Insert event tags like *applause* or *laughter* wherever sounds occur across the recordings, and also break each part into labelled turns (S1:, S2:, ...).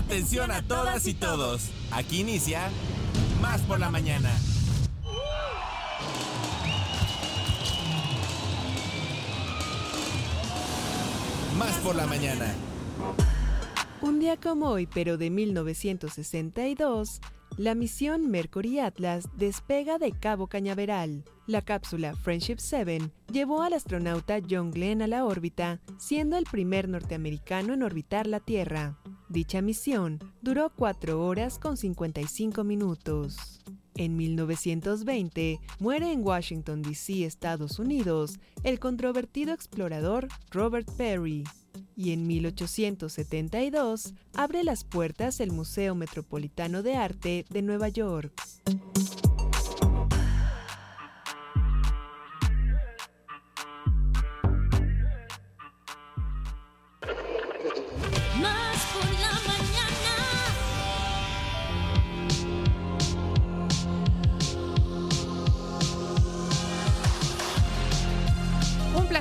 S1: Atención a todas y todos. Aquí inicia Más por la mañana. Más por la mañana.
S2: Un día como hoy, pero de 1962, la misión Mercury Atlas despega de Cabo Cañaveral. La cápsula Friendship 7 llevó al astronauta John Glenn a la órbita, siendo el primer norteamericano en orbitar la Tierra. Dicha misión duró 4 horas con 55 minutos. En 1920 muere en Washington, D.C., Estados Unidos, el controvertido explorador Robert Perry. Y en 1872 abre las puertas el Museo Metropolitano de Arte de Nueva York.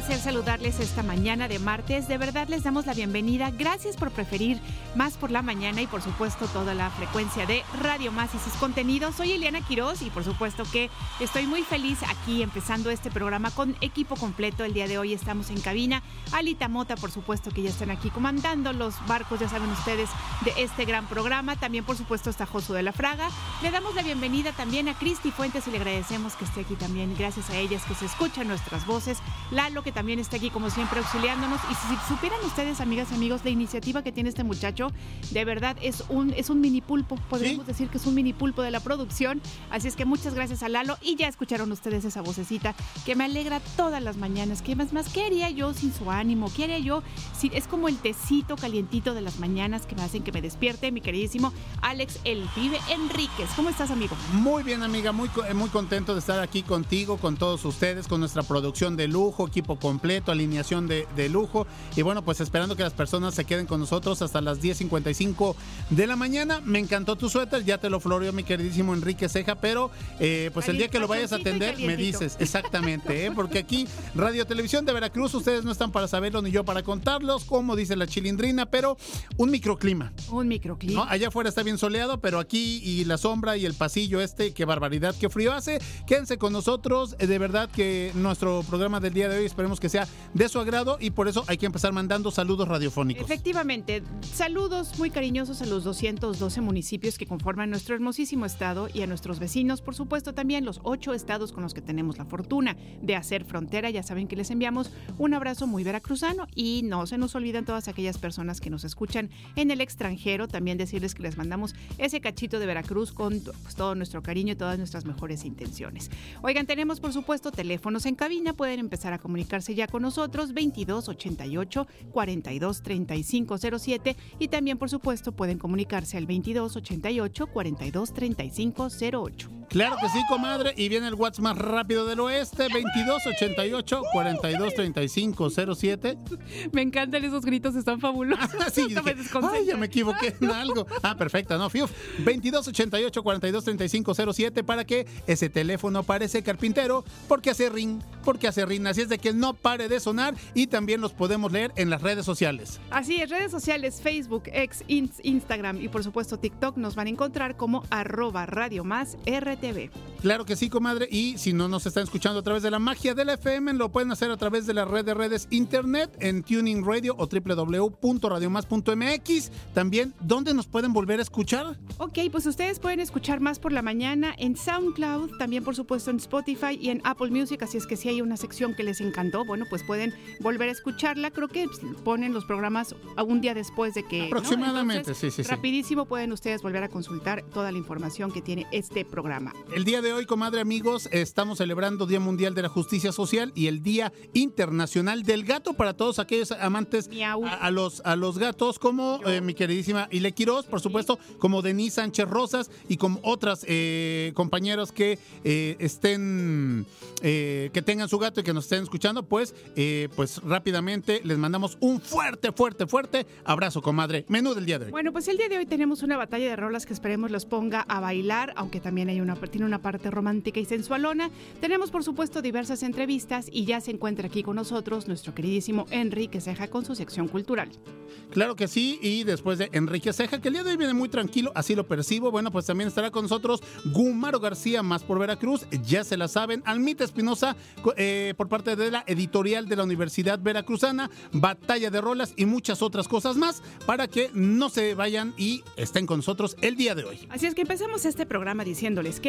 S3: Placer saludarles esta mañana de martes. De verdad les damos la bienvenida. Gracias por preferir Más por la mañana y por supuesto toda la frecuencia de Radio Más y sus contenidos. Soy Eliana Quiroz y por supuesto que estoy muy feliz aquí empezando este programa con equipo completo. El día de hoy estamos en cabina. Alita Mota, por supuesto que ya están aquí comandando los barcos, ya saben ustedes, de este gran programa. También por supuesto está Josu de la Fraga. Le damos la bienvenida también a Cristi Fuentes y le agradecemos que esté aquí también. Gracias a ellas que se escuchan nuestras voces. Lalo, que también está aquí como siempre auxiliándonos. Y si supieran ustedes, amigas y amigos, la iniciativa que tiene este muchacho, de verdad es un, es un mini pulpo. Podríamos decir que es un mini pulpo de la producción. Así es que muchas gracias a Lalo. Y ya escucharon ustedes esa vocecita que me alegra todas las mañanas. ¿Qué más, más? ¿Qué haría yo sin su ánimo? ¿Qué haría yo? Si, es como el tecito calientito de las mañanas que me hacen que me despierte, mi queridísimo Alex El Pibe Enríquez. ¿Cómo estás, amigo?
S4: Muy bien, amiga, muy, eh, muy contento de estar aquí contigo, con todos ustedes, con nuestra producción de lujo, equipo completo, alineación de, de lujo. Y bueno, pues esperando que las personas se queden con nosotros hasta las 10.55 de la mañana. Me encantó tu suéter, ya te lo floreó mi queridísimo Enrique Ceja, pero eh, pues el día que lo vayas a atender, me dices exactamente, ¿eh? porque aquí Radio Televisión de Veracruz, ustedes no están para saberlo ni yo para contarlos, como dice la chilindrina, pero un microclima.
S3: Un microclip.
S4: ¿no? Allá afuera está bien soleado, pero aquí y la sombra y el pasillo este, qué barbaridad, qué frío hace. Quédense con nosotros, eh, de verdad que nuestro programa del día de hoy esperemos que sea de su agrado y por eso hay que empezar mandando saludos radiofónicos.
S3: Efectivamente, saludos muy cariñosos a los 212 municipios que conforman nuestro hermosísimo estado y a nuestros vecinos, por supuesto también los ocho estados con los que tenemos la fortuna de hacer frontera. Ya saben que les enviamos un abrazo muy veracruzano y no se nos olviden todas aquellas personas que nos escuchan en el extranjero. También decirles que les mandamos ese cachito de Veracruz con pues, todo nuestro cariño y todas nuestras mejores intenciones. Oigan, tenemos por supuesto teléfonos en cabina, pueden empezar a comunicarse ya con nosotros 22 88 42 35 07 y también por supuesto pueden comunicarse al 22 88 42 35 08.
S4: Claro que sí, comadre, y viene el WhatsApp más rápido del oeste, 2288 4235 07.
S3: Me encantan esos gritos, están fabulosos. *laughs*
S4: Sí, *laughs*
S3: Hasta me
S4: ay, ya me equivoqué en algo. Ah, perfecto, no, fiuf. 2288 4235 07 para que ese teléfono parece carpintero, porque hace ring, porque hace ring. Así es de que no pare de sonar y también los podemos leer en las redes sociales.
S3: Así es, redes sociales, Facebook, X, Ins- Instagram y por supuesto TikTok nos van a encontrar como arroba Radio Más
S4: Claro que sí, comadre. Y si no nos están escuchando a través de la magia del FM, lo pueden hacer a través de la red de redes internet en Tuning Radio o www.radiomás.mx. También, ¿dónde nos pueden volver a escuchar?
S3: Ok, pues ustedes pueden escuchar más por la mañana en SoundCloud, también por supuesto en Spotify y en Apple Music, así es que si hay una sección que les encantó, bueno, pues pueden volver a escucharla. Creo que ponen los programas un día después de que... ¿no?
S4: Aproximadamente,
S3: Entonces,
S4: sí, sí, sí.
S3: Rapidísimo pueden ustedes volver a consultar toda la información que tiene este programa.
S4: El día de hoy, comadre amigos, estamos celebrando Día Mundial de la Justicia Social y el Día Internacional del Gato para todos aquellos amantes a, a los, a los gatos, como eh, mi queridísima Ile Quiroz, por supuesto, como Denise Sánchez Rosas y como otras eh, compañeros que eh, estén, eh, que tengan su gato y que nos estén escuchando, pues, eh, pues rápidamente les mandamos un fuerte, fuerte, fuerte abrazo, comadre. Menú del día de hoy.
S3: Bueno, pues el día de hoy tenemos una batalla de rolas que esperemos los ponga a bailar, aunque también hay una
S5: tiene una parte romántica y sensualona. Tenemos, por supuesto, diversas entrevistas y ya se encuentra aquí con nosotros nuestro queridísimo Enrique Ceja con su sección cultural.
S4: Claro que sí, y después de Enrique Ceja, que el día de hoy viene muy tranquilo, así lo percibo, bueno, pues también estará con nosotros Gumaro García, más por Veracruz, ya se la saben, Almita Espinosa, eh, por parte de la editorial de la Universidad Veracruzana, Batalla de Rolas y muchas otras cosas más, para que no se vayan y estén con nosotros el día de hoy.
S5: Así es que empezamos este programa diciéndoles que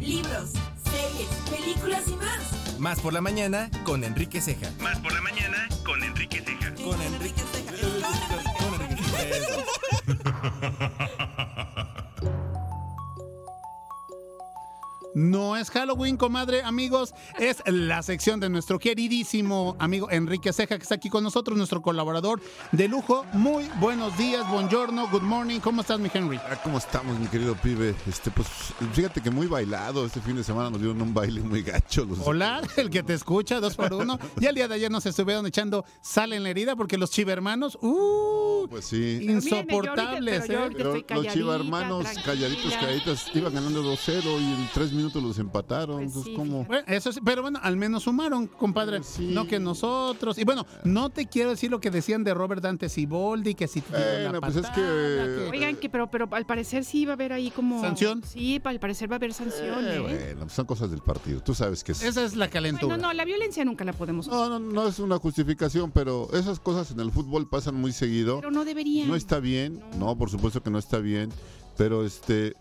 S6: Libros, series, películas y más.
S3: Más por la mañana con Enrique Ceja.
S7: Más por la mañana con Enrique Ceja.
S3: Con Enrique Ceja. Con Enrique Ceja.
S4: No es Halloween, comadre, amigos. Es la sección de nuestro queridísimo amigo Enrique Ceja, que está aquí con nosotros, nuestro colaborador de lujo. Muy buenos días, buongiorno, good morning. ¿Cómo estás, mi Henry?
S8: Ah, ¿Cómo estamos, mi querido pibe? Este, pues, fíjate que muy bailado. Este fin de semana nos dieron un baile muy gacho. Los...
S4: Hola, el que te escucha, dos por uno. Y el día de ayer nos estuvieron echando sal en la herida porque los chivermanos, uh,
S8: Pues sí.
S4: insoportables,
S5: Pero
S4: ¿eh?
S5: miren, yo ahorita
S8: Pero
S5: estoy
S8: los
S5: tranquila.
S8: calladitos, calladitas, iban ganando 2-0 y en 3 minutos los empataron.
S5: Pues
S8: Entonces,
S5: sí,
S8: ¿cómo?
S4: Bueno, eso sí, pero bueno, al menos sumaron, compadre.
S8: Sí.
S4: No que nosotros. Y bueno, no te quiero decir lo que decían de Robert Dante Siboldi, que si la
S8: pues es
S4: patada,
S8: que-
S5: Oigan, que pero, pero al parecer sí va a haber ahí como...
S4: ¿Sanción?
S5: Sí, al parecer va a haber sanción,
S8: Eh,
S5: ¿eh?
S8: bueno, pues son cosas del partido. Tú sabes que es.
S4: Esa es la calentura.
S5: Bueno, no, la violencia nunca la podemos usar.
S8: No, no, no es una justificación, pero esas cosas en el fútbol pasan muy seguido.
S5: Pero no deberían.
S8: No está bien, no, por supuesto que no está bien, pero este,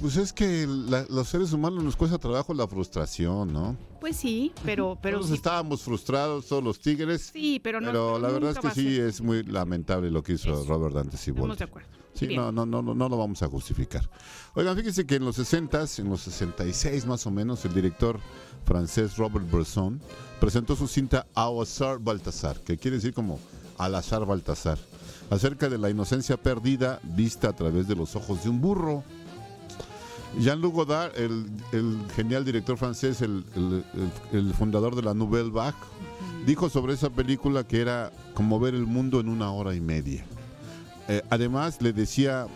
S8: pues es que la- los seres humanos nos cuesta trabajo la frustración, ¿no?
S5: Pues sí, pero... pero
S8: Todos
S5: sí,
S8: estábamos frustrados, todos los tigres,
S5: sí, pero no...
S8: pero la verdad es que sí es muy lamentable lo que hizo
S5: Eso.
S8: Robert Dante
S5: Estamos
S8: Siboldi.
S5: de acuerdo.
S8: Sí,
S5: Bien.
S8: no, no, no, no, no lo vamos a justificar. Oigan, fíjense que en los 60, en los 66 más o menos, el director francés Robert Bresson presentó su cinta Au azar Baltasar, que quiere decir como al azar Baltasar, acerca de la inocencia perdida vista a través de los ojos de un burro. Jean-Luc Godard, el, el genial director francés, el, el- el- el fundador de la Nouvelle Vague, dijo sobre esa película que era como ver el mundo en una hora y media. Eh, además, le decía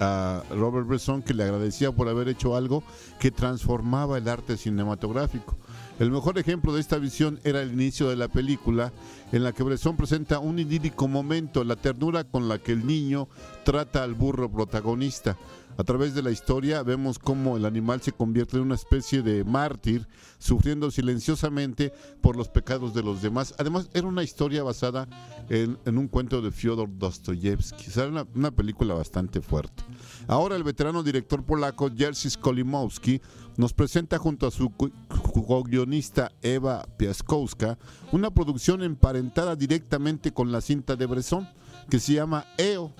S8: a Robert Bresson que le agradecía por haber hecho algo que transformaba el arte cinematográfico. El mejor ejemplo de esta visión era el inicio de la película, en la que Bresson presenta un idílico momento, la ternura con la que el niño trata al burro protagonista. A través de la historia vemos cómo el animal se convierte en una especie de mártir, sufriendo silenciosamente por los pecados de los demás. Además, era una historia basada en, un cuento de Fyodor Dostoyevsky. O una, una película bastante fuerte. Ahora el veterano director polaco Jerzy Skolimowski nos presenta junto a su co-guionista Eva Piaskowska una producción emparentada directamente con la cinta de Bresson que se llama EO,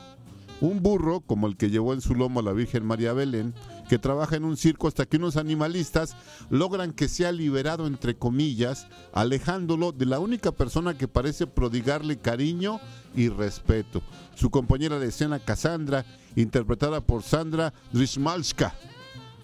S8: un burro como el que llevó en su lomo a la Virgen María Belén, que trabaja en un circo hasta que unos animalistas logran que sea liberado entre comillas, alejándolo de la única persona que parece prodigarle cariño y respeto, su compañera de escena Cassandra, interpretada por Sandra Drismalska.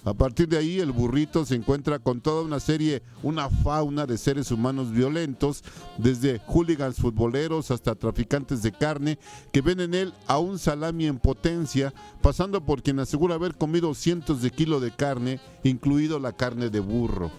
S8: A partir de ahí, el burrito se encuentra con toda una serie, una fauna de seres humanos violentos, desde hooligans futboleros hasta traficantes de carne, que ven en él a un salami en potencia, pasando por quien asegura haber comido cientos de kilos de carne, incluido la carne de burro.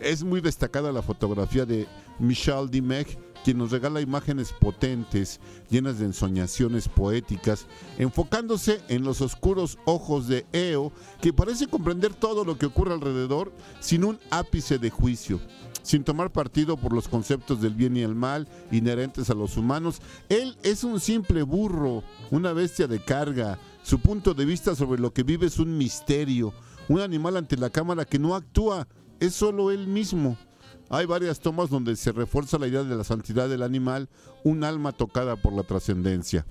S8: Es muy destacada la fotografía de Michel Dimech, quien nos regala imágenes potentes, llenas de ensoñaciones poéticas, enfocándose en los oscuros ojos de Eo, que parece comprender todo lo que ocurre alrededor sin un ápice de juicio. Sin tomar partido por los conceptos del bien y el mal inherentes a los humanos, él es un simple burro, una bestia de carga. Su punto de vista sobre lo que vive es un misterio, un animal ante la cámara que no actúa, es solo él mismo. Hay varias tomas donde se refuerza la idea de la santidad del animal, un alma tocada por la trascendencia.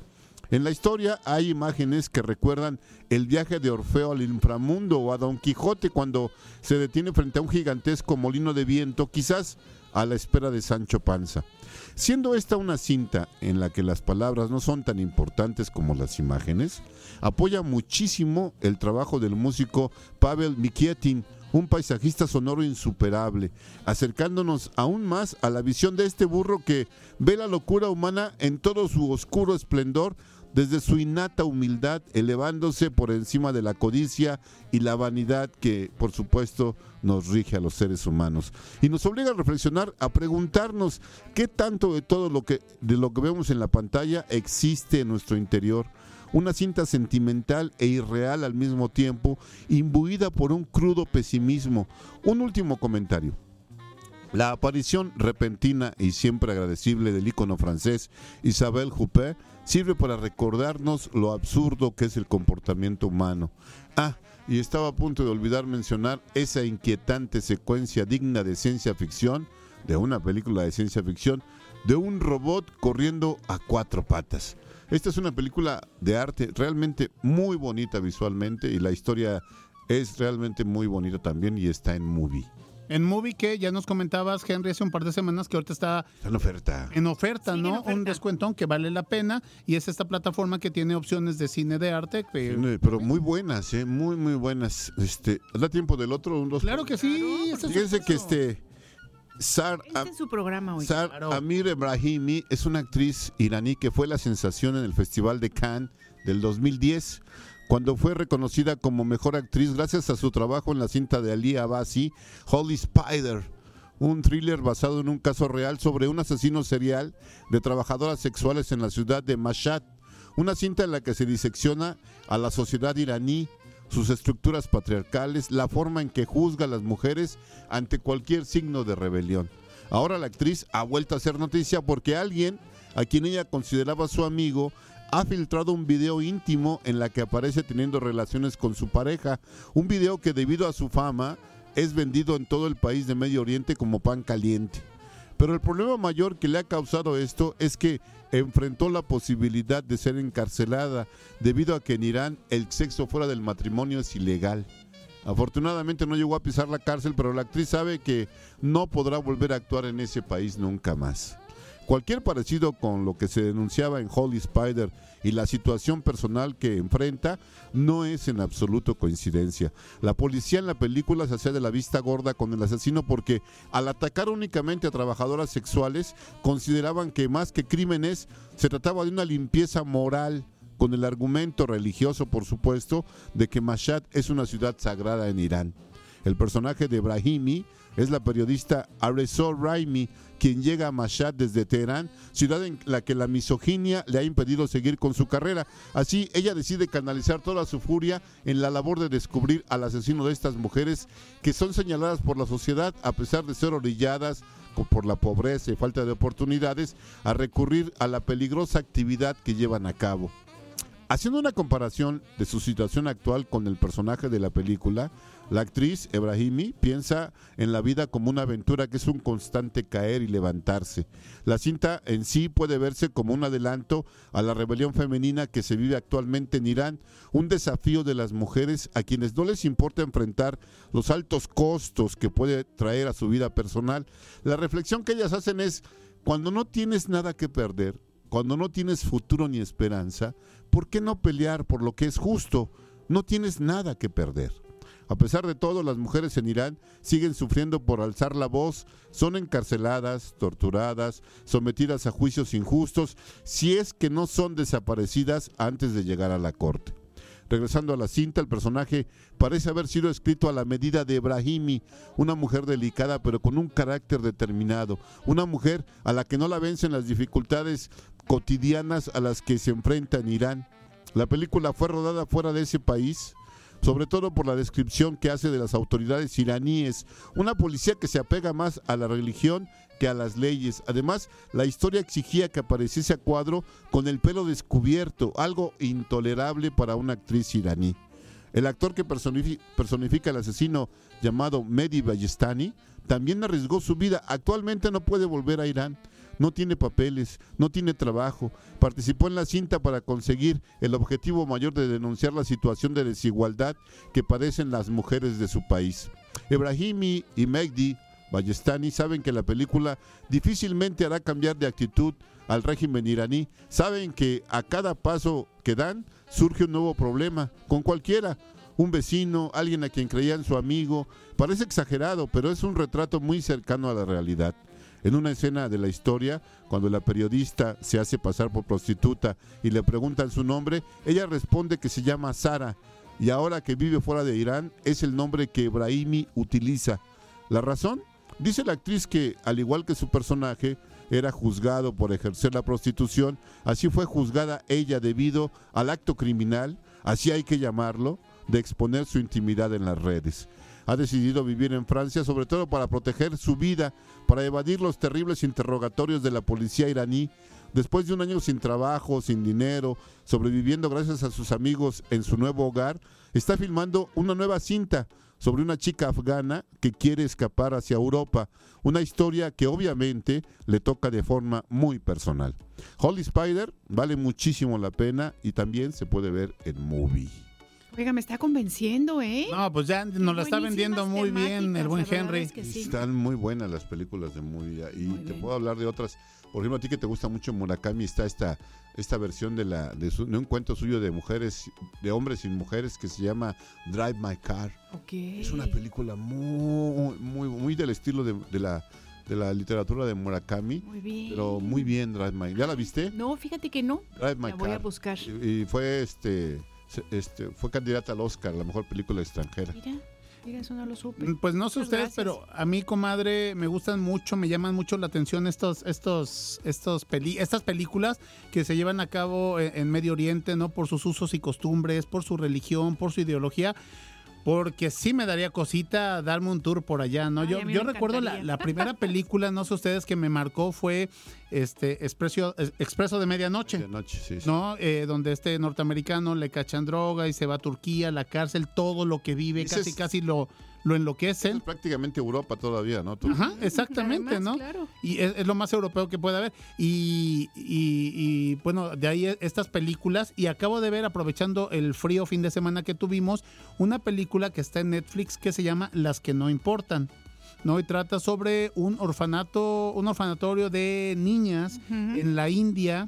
S8: En la historia hay imágenes que recuerdan el viaje de Orfeo al inframundo o a Don Quijote cuando se detiene frente a un gigantesco molino de viento, quizás a la espera de Sancho Panza. Siendo esta una cinta en la que las palabras no son tan importantes como las imágenes, apoya muchísimo el trabajo del músico Pavel Mikietin, un paisajista sonoro insuperable, acercándonos aún más a la visión de este burro que ve la locura humana en todo su oscuro esplendor desde su innata humildad, elevándose por encima de la codicia y la vanidad que, por supuesto, nos rige a los seres humanos. Y nos obliga a reflexionar, a preguntarnos qué tanto de todo lo que, de lo que vemos en la pantalla existe en nuestro interior. Una cinta sentimental e irreal al mismo tiempo, imbuida por un crudo pesimismo. Un último comentario. La aparición repentina y siempre agradecible del ícono francés Isabelle Huppert sirve para recordarnos lo absurdo que es el comportamiento humano. Ah, y estaba a punto de olvidar mencionar esa inquietante secuencia digna de ciencia ficción, de una película de ciencia ficción, de un robot corriendo a cuatro patas. Esta es una película de arte realmente muy bonita visualmente y la historia es realmente muy bonita también y está en movie.
S4: En Movie que ya nos comentabas, Henry, hace un par de semanas que ahorita está,
S8: en oferta.
S4: En oferta, ¿no? Un descuentón que vale la pena y es esta plataforma que tiene opciones de cine de arte.
S8: pero muy buenas, ¿eh? Muy, muy buenas. Este, ¿Da tiempo del otro?
S4: claro que sí.
S8: Fíjense que este...
S5: Sar, este es su programa hoy.
S8: Sar Amir Ebrahimi es una actriz iraní que fue la sensación en el Festival de Cannes del 2010 cuando fue reconocida como mejor actriz gracias a su trabajo en la cinta de Ali Abasi, Holy Spider, un thriller basado en un caso real sobre un asesino serial de trabajadoras sexuales en la ciudad de Mashhad, una cinta en la que se disecciona a la sociedad iraní, sus estructuras patriarcales, la forma en que juzga a las mujeres ante cualquier signo de rebelión. Ahora la actriz ha vuelto a ser noticia porque alguien a quien ella consideraba su amigo ha filtrado un video íntimo en la que aparece teniendo relaciones con su pareja, un video que debido a su fama es vendido en todo el país de Medio Oriente como pan caliente. Pero el problema mayor que le ha causado esto es que enfrentó la posibilidad de ser encarcelada debido a que en Irán el sexo fuera del matrimonio es ilegal. Afortunadamente no llegó a pisar la cárcel, pero la actriz sabe que no podrá volver a actuar en ese país nunca más. Cualquier parecido con lo que se denunciaba en Holy Spider y la situación personal que enfrenta no es en absoluto coincidencia. La policía en la película se hacía de la vista gorda con el asesino porque al atacar únicamente a trabajadoras sexuales consideraban que más que crímenes se trataba de una limpieza moral con el argumento religioso, por supuesto, de que Mashhad es una ciudad sagrada en Irán. El personaje de Brahimi es la periodista Aresol Raimi, quien llega a Mashhad desde Teherán, ciudad en la que la misoginia le ha impedido seguir con su carrera. Así, ella decide canalizar toda su furia en la labor de descubrir al asesino de estas mujeres que son señaladas por la sociedad a pesar de ser orilladas por la pobreza y falta de oportunidades a recurrir a la peligrosa actividad que llevan a cabo. Haciendo una comparación de su situación actual con el personaje de la película, la actriz Ebrahimi piensa en la vida como una aventura que es un constante caer y levantarse. La cinta en sí puede verse como un adelanto a la rebelión femenina que se vive actualmente en Irán, un desafío de las mujeres a quienes no les importa enfrentar los altos costos que puede traer a su vida personal. La reflexión que ellas hacen es, cuando no tienes nada que perder, cuando no tienes futuro ni esperanza, ¿por qué no pelear por lo que es justo? No tienes nada que perder. A pesar de todo, las mujeres en Irán siguen sufriendo por alzar la voz, son encarceladas, torturadas, sometidas a juicios injustos, si es que no son desaparecidas antes de llegar a la corte. Regresando a la cinta, el personaje parece haber sido escrito a la medida de Ebrahimi, una mujer delicada pero con un carácter determinado, una mujer a la que no la vencen las dificultades cotidianas a las que se enfrenta en Irán. La película fue rodada fuera de ese país, sobre todo por la descripción que hace de las autoridades iraníes, una policía que se apega más a la religión que a las leyes. Además, la historia exigía que apareciese a cuadro con el pelo descubierto, algo intolerable para una actriz iraní. El actor que personifi- personifica al asesino llamado Mehdi Ballestani también arriesgó su vida. Actualmente no puede volver a Irán. No tiene papeles, no tiene trabajo. Participó en la cinta para conseguir el objetivo mayor de denunciar la situación de desigualdad que padecen las mujeres de su país. Ebrahimi y Mehdi Ballestani saben que la película difícilmente hará cambiar de actitud al régimen iraní. Saben que a cada paso que dan surge un nuevo problema, con cualquiera, un vecino, alguien a quien creían su amigo. Parece exagerado, pero es un retrato muy cercano a la realidad. En una escena de la historia, cuando la periodista se hace pasar por prostituta y le preguntan su nombre, ella responde que se llama Sara y ahora que vive fuera de Irán es el nombre que Ebrahimi utiliza. ¿La razón? Dice la actriz que, al igual que su personaje, era juzgado por ejercer la prostitución, así fue juzgada ella debido al acto criminal, así hay que llamarlo, de exponer su intimidad en las redes. Ha decidido vivir en Francia sobre todo para proteger su vida, para evadir los terribles interrogatorios de la policía iraní. Después de un año sin trabajo, sin dinero, sobreviviendo gracias a sus amigos en su nuevo hogar, está filmando una nueva cinta sobre una chica afgana que quiere escapar hacia Europa. Una historia que obviamente le toca de forma muy personal. Holy Spider vale muchísimo la pena y también se puede ver en movie.
S5: Oiga, me está convenciendo, ¿eh?
S4: No, pues ya nos la está vendiendo muy bien el buen Henry.
S5: es que sí.
S8: Están muy buenas las películas de movie y
S5: Muy
S8: te
S5: bien.
S8: puedo hablar de otras. Por ejemplo, a ti que te gusta mucho Murakami está esta esta versión de la de, su- de un cuento suyo de mujeres, de hombres y mujeres que se llama Drive My Car.
S5: Ok.
S8: Es una película muy muy muy del estilo de, de la de la literatura de Murakami,
S5: Muy bien.
S8: pero muy bien Drive My. ¿Ya la viste?
S5: No, fíjate que no.
S8: Drive My
S5: La voy a
S8: Car.
S5: buscar.
S8: Y, y fue este este fue candidata al Oscar, a la mejor película extranjera.
S5: Mira, mira, eso no lo supe.
S4: Mm, Pues no sé
S5: Muchas
S4: ustedes,
S5: gracias.
S4: pero a mí, comadre, me gustan mucho, me llaman mucho la atención estos, estos, estos peli estas películas que se llevan a cabo en, en Medio Oriente, ¿no? Por sus usos y costumbres, por su religión, por su ideología. Porque sí me daría cosita darme un tour por allá, ¿no?
S5: Ay,
S4: yo yo recuerdo la, la primera película, no sé ustedes, que me marcó fue este Expreso, Expreso de Medianoche.
S8: De noche, sí, sí.
S4: ¿no? Eh, donde este norteamericano le cachan droga y se va a Turquía, la cárcel, todo lo que vive, casi
S8: es-
S4: casi lo, lo enloquecen.
S8: Es prácticamente Europa todavía, ¿no?
S4: Ajá, exactamente,
S5: Además,
S4: ¿no?
S5: claro.
S4: Y es, es lo más europeo que puede haber. Y, y- y, bueno, de ahí estas películas. Y acabo de ver, aprovechando el frío fin de semana que tuvimos, una película que está en Netflix que se llama Las que no importan. ¿no? Y trata sobre un orfanato, un orfanatorio de niñas en la India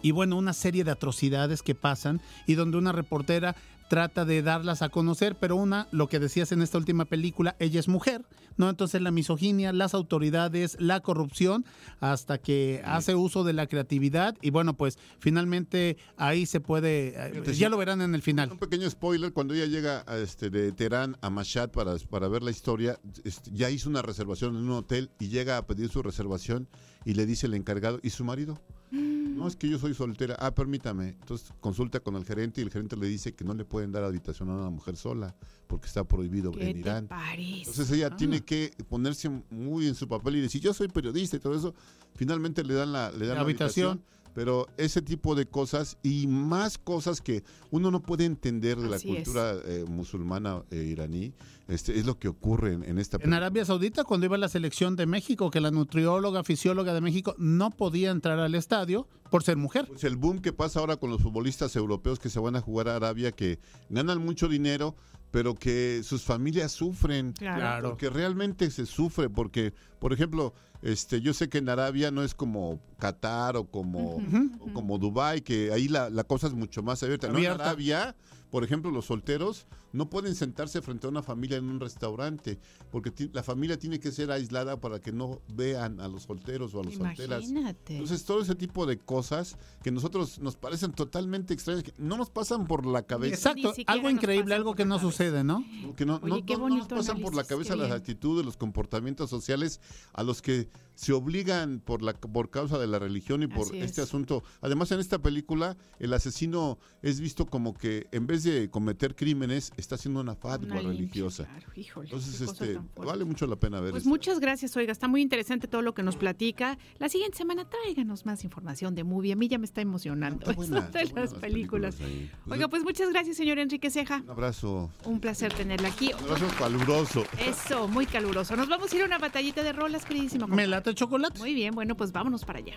S4: y bueno, una serie de atrocidades que pasan y donde una reportera trata de darlas a conocer, pero una, lo que decías en esta última película, ella es mujer, ¿no? Entonces la misoginia, las autoridades, la corrupción, hasta que hace uso de la creatividad y bueno, pues finalmente ahí se puede, eh, ya lo verán en el final.
S8: Un pequeño spoiler, cuando ella llega a este, de Teherán a Mashhad para, para ver la historia, este, ya hizo una reservación en un hotel y llega a pedir su reservación y le dice el encargado, ¿y su marido? No, es que yo soy soltera. Ah, permítame. Entonces consulta con el gerente y el gerente le dice que no le pueden dar habitación a una mujer sola porque está prohibido
S5: ¿Qué
S8: en
S5: te
S8: Irán.
S5: parece?
S8: Entonces ella tiene que ponerse muy en su papel y decir, yo soy periodista y todo eso. Finalmente le dan la, le dan
S4: La
S8: la
S4: habitación.
S8: habitación. Pero ese tipo de cosas y más cosas que uno no puede entender de la
S5: Así
S8: cultura eh, musulmana e iraní, este, es lo que ocurre en, en esta
S4: En. Arabia Saudita, cuando iba la selección de México, que la nutrióloga, fisióloga de México no podía entrar al estadio por ser mujer.
S8: Pues el boom que pasa ahora con los futbolistas europeos que se van a jugar a Arabia, que ganan mucho dinero, pero que sus familias sufren.
S5: Claro.
S8: Porque realmente se sufre, porque, por ejemplo, este, yo sé que en Arabia no es como Qatar o como, o como Dubai, que ahí la, la cosa es mucho más abierta. No, en
S4: Abierta.
S8: Arabia, por ejemplo, los solteros no pueden sentarse frente a una familia en un restaurante, porque la familia tiene que ser aislada para que no vean a los solteros o a las solteras.
S5: Imagínate.
S8: Entonces, todo ese tipo de cosas que nosotros nos parecen totalmente extrañas, que no nos pasan por la cabeza.
S4: Exacto, algo increíble, algo que no
S5: cabeza.
S4: sucede, ¿no?
S8: Que no,
S5: Oye,
S8: no-
S5: qué
S8: no- no nos pasan por la cabeza las actitudes, los comportamientos sociales a los que se obligan por la por causa de la religión y por este asunto. Además, en esta película, el asesino es visto como que en vez de cometer crímenes, está haciendo una fatwa religiosa. Entonces, este, vale mucho la pena ver.
S5: Pues muchas gracias, oiga, está muy interesante todo lo que nos platica. La siguiente semana tráiganos más información de movie. A mí ya me está emocionando *laughs* de las películas. Oiga, pues muchas gracias, señor Enrique Ceja.
S8: Un abrazo.
S5: Un placer tenerla aquí.
S8: Un abrazo caluroso.
S5: Eso, muy caluroso. Nos vamos a ir a una batallita de rolas, queridísimo.
S4: Me late chocolate.
S5: Muy bien, bueno, pues vámonos para allá.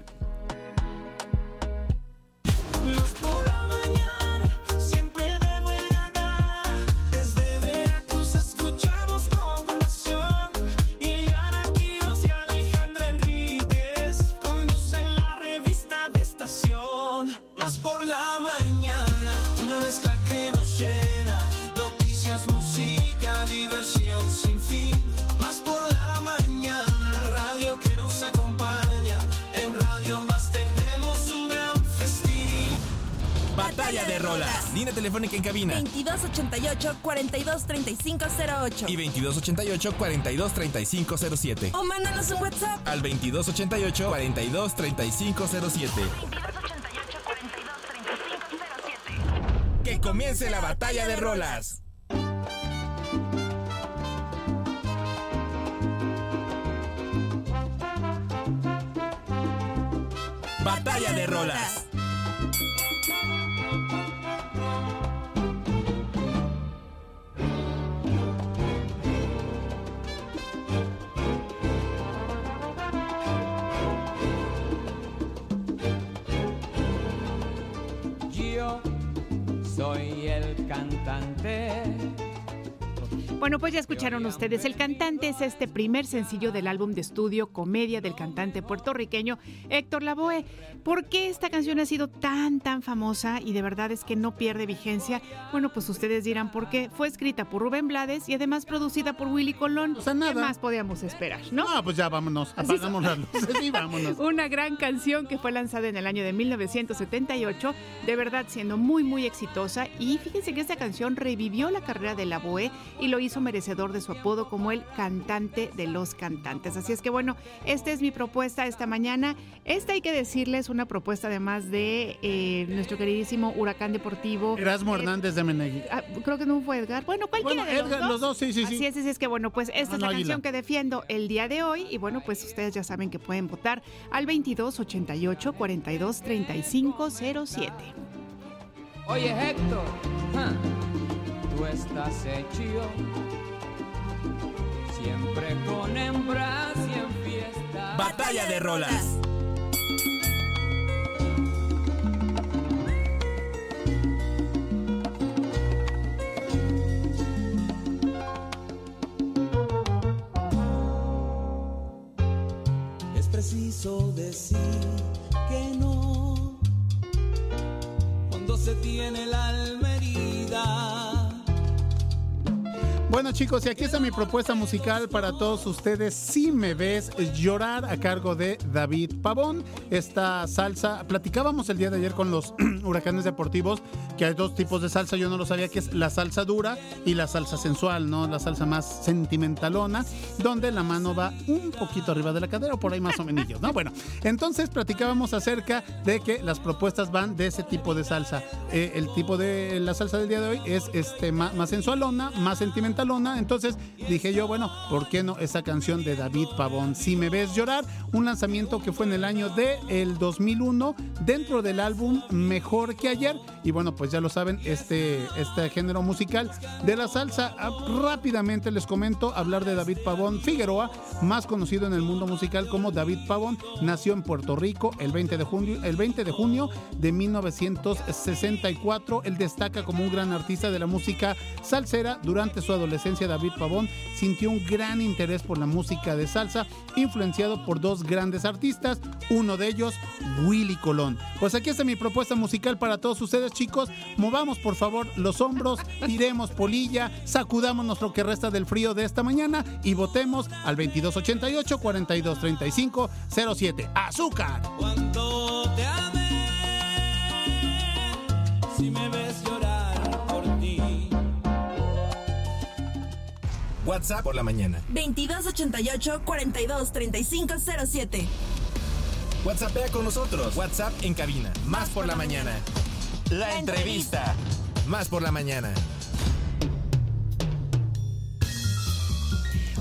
S3: Telefónica en cabina.
S6: 2288-423508.
S3: Y 2288-423507.
S6: O mándanos un WhatsApp.
S3: Al 2288-423507. Que comience la batalla de rolas. Batalla de rolas. cantante. Bueno, pues ya escucharon ustedes. El cantante es este primer sencillo del álbum de estudio Comedia del cantante puertorriqueño Héctor Lavoe. ¿Por qué esta canción ha sido tan, tan famosa y de verdad es que no pierde vigencia? Bueno, pues ustedes dirán por qué. Fue escrita por Rubén Blades y además producida por Willy Colón.
S4: O sea, nada.
S5: ¿Qué más podíamos esperar, no?
S4: Ah, pues ya vámonos, apagamos las luces y vámonos. *laughs*
S5: Una gran canción que fue lanzada en el año de 1978, de verdad siendo muy, muy exitosa. Y fíjense que esta canción revivió la carrera de Lavoe y lo hizo merecedor de su apodo como el cantante de los cantantes. Así es que bueno, esta es mi propuesta esta mañana. Esta hay que decirles una propuesta además de eh, nuestro queridísimo Huracán Deportivo.
S4: Erasmo eh, Hernández de Menegui.
S5: Ah, creo que no fue Edgar. Bueno, cualquiera de los, dos?
S4: los dos. sí, sí,
S5: sí. Así es, así es que bueno, pues esta es la canción que defiendo el día de hoy y bueno, pues ustedes ya saben que pueden votar al 22 88 42 35 07.
S9: Oye, Héctor tú estás hecho siempre con hembras y en fiesta.
S3: Batalla de rolas.
S9: Es preciso decir que no cuando se tiene la alma herida
S4: bueno chicos, y aquí está mi propuesta musical para todos ustedes. Si me ves llorar a cargo de David Pavón. Esta salsa, platicábamos el día de ayer con los *clears throat* huracanes deportivos que hay dos tipos de salsa. Yo no lo sabía que es la salsa dura y la salsa sensual, ¿no? La salsa más sentimentalona, donde la mano va un poquito arriba de la cadera o por ahí más o menos, ¿no? Bueno, entonces platicábamos acerca de que las propuestas van de ese tipo de salsa. Eh, el tipo de la salsa del día de hoy es este más, más sensualona, más sentimental entonces dije yo, bueno, ¿por qué no esa canción de David Pavón? Si me ves llorar, un lanzamiento que fue en el año de el 2001 dentro del álbum Mejor que ayer. Y bueno, pues ya lo saben, este, este género musical de la salsa. Ah, rápidamente les comento hablar de David Pavón Figueroa, más conocido en el mundo musical como David Pavón. Nació en Puerto Rico el 20 de junio, el 20 de, junio de 1964. Él destaca como un gran artista de la música salsera durante su adolescencia adolescencia David Pavón sintió un gran interés por la música de salsa, influenciado por dos grandes artistas, uno de ellos Willy Colón. Pues aquí está mi propuesta musical para todos ustedes chicos, movamos por favor los hombros, tiremos polilla, sacudamos lo que resta del frío de esta mañana y votemos al 2288 4235 07. ¡Azúcar!
S9: Cuando te si me ves llorar
S1: WhatsApp por la mañana.
S6: 2288-423507.
S1: WhatsAppea con nosotros. WhatsApp en cabina. Más por la mañana. La entrevista. Más por la mañana.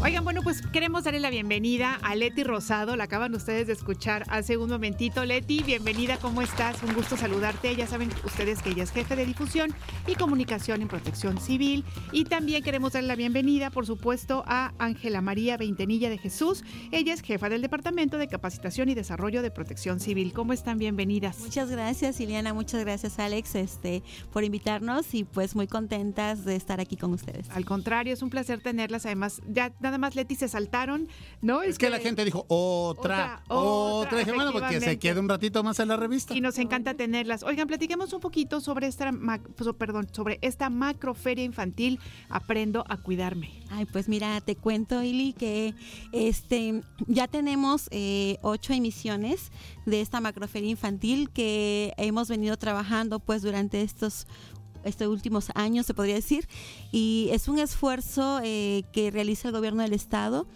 S3: Oigan, bueno, pues queremos darle la bienvenida a Leti Rosado. La acaban ustedes de escuchar hace un momentito. Leti, bienvenida, ¿cómo estás? Un gusto saludarte. Ya saben ustedes que ella es jefe de difusión y comunicación en protección civil. Y también queremos darle la bienvenida, por supuesto, a Ángela María Veintenilla de Jesús. Ella es jefa del Departamento de Capacitación y Desarrollo de Protección Civil. ¿Cómo están? Bienvenidas.
S10: Muchas gracias, Ileana. Muchas gracias, Alex, este, por invitarnos y pues muy contentas de estar aquí con ustedes.
S3: Al contrario, es un placer tenerlas. Además, ya nada más Leti se saltaron, ¿no?
S4: Es, que, la gente dijo otra, otra. Bueno, porque se quede un ratito más en la revista.
S3: Y nos encanta tenerlas. Oigan, platiquemos un poquito sobre esta, perdón, sobre esta macroferia infantil. Aprendo a cuidarme.
S10: Ay, pues mira, te cuento, Ili, que este ya tenemos eh, ocho emisiones de esta macroferia infantil que hemos venido trabajando pues durante estos estos últimos años, se podría decir, y es un esfuerzo eh, que realiza el gobierno del Estado.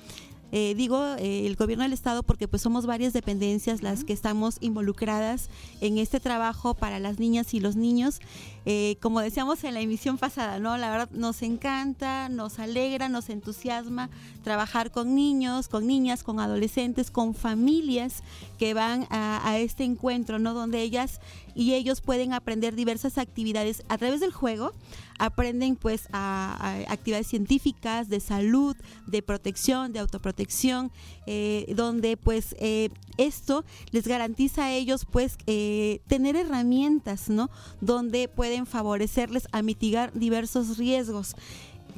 S10: Eh, digo eh, el gobierno del estado porque pues somos varias dependencias las que estamos involucradas en este trabajo para las niñas y los niños eh, como decíamos en la emisión pasada, ¿no? La verdad nos encanta, nos alegra, nos entusiasma trabajar con niños, con niñas, con adolescentes, con familias que van a, este encuentro, ¿no? Donde ellas y ellos pueden aprender diversas actividades a través del juego, aprenden pues a actividades científicas, de salud, de protección, de autoprotección, eh, donde pues eh, esto les garantiza a ellos pues eh, tener herramientas, ¿no? Donde pueden favorecerles a mitigar diversos riesgos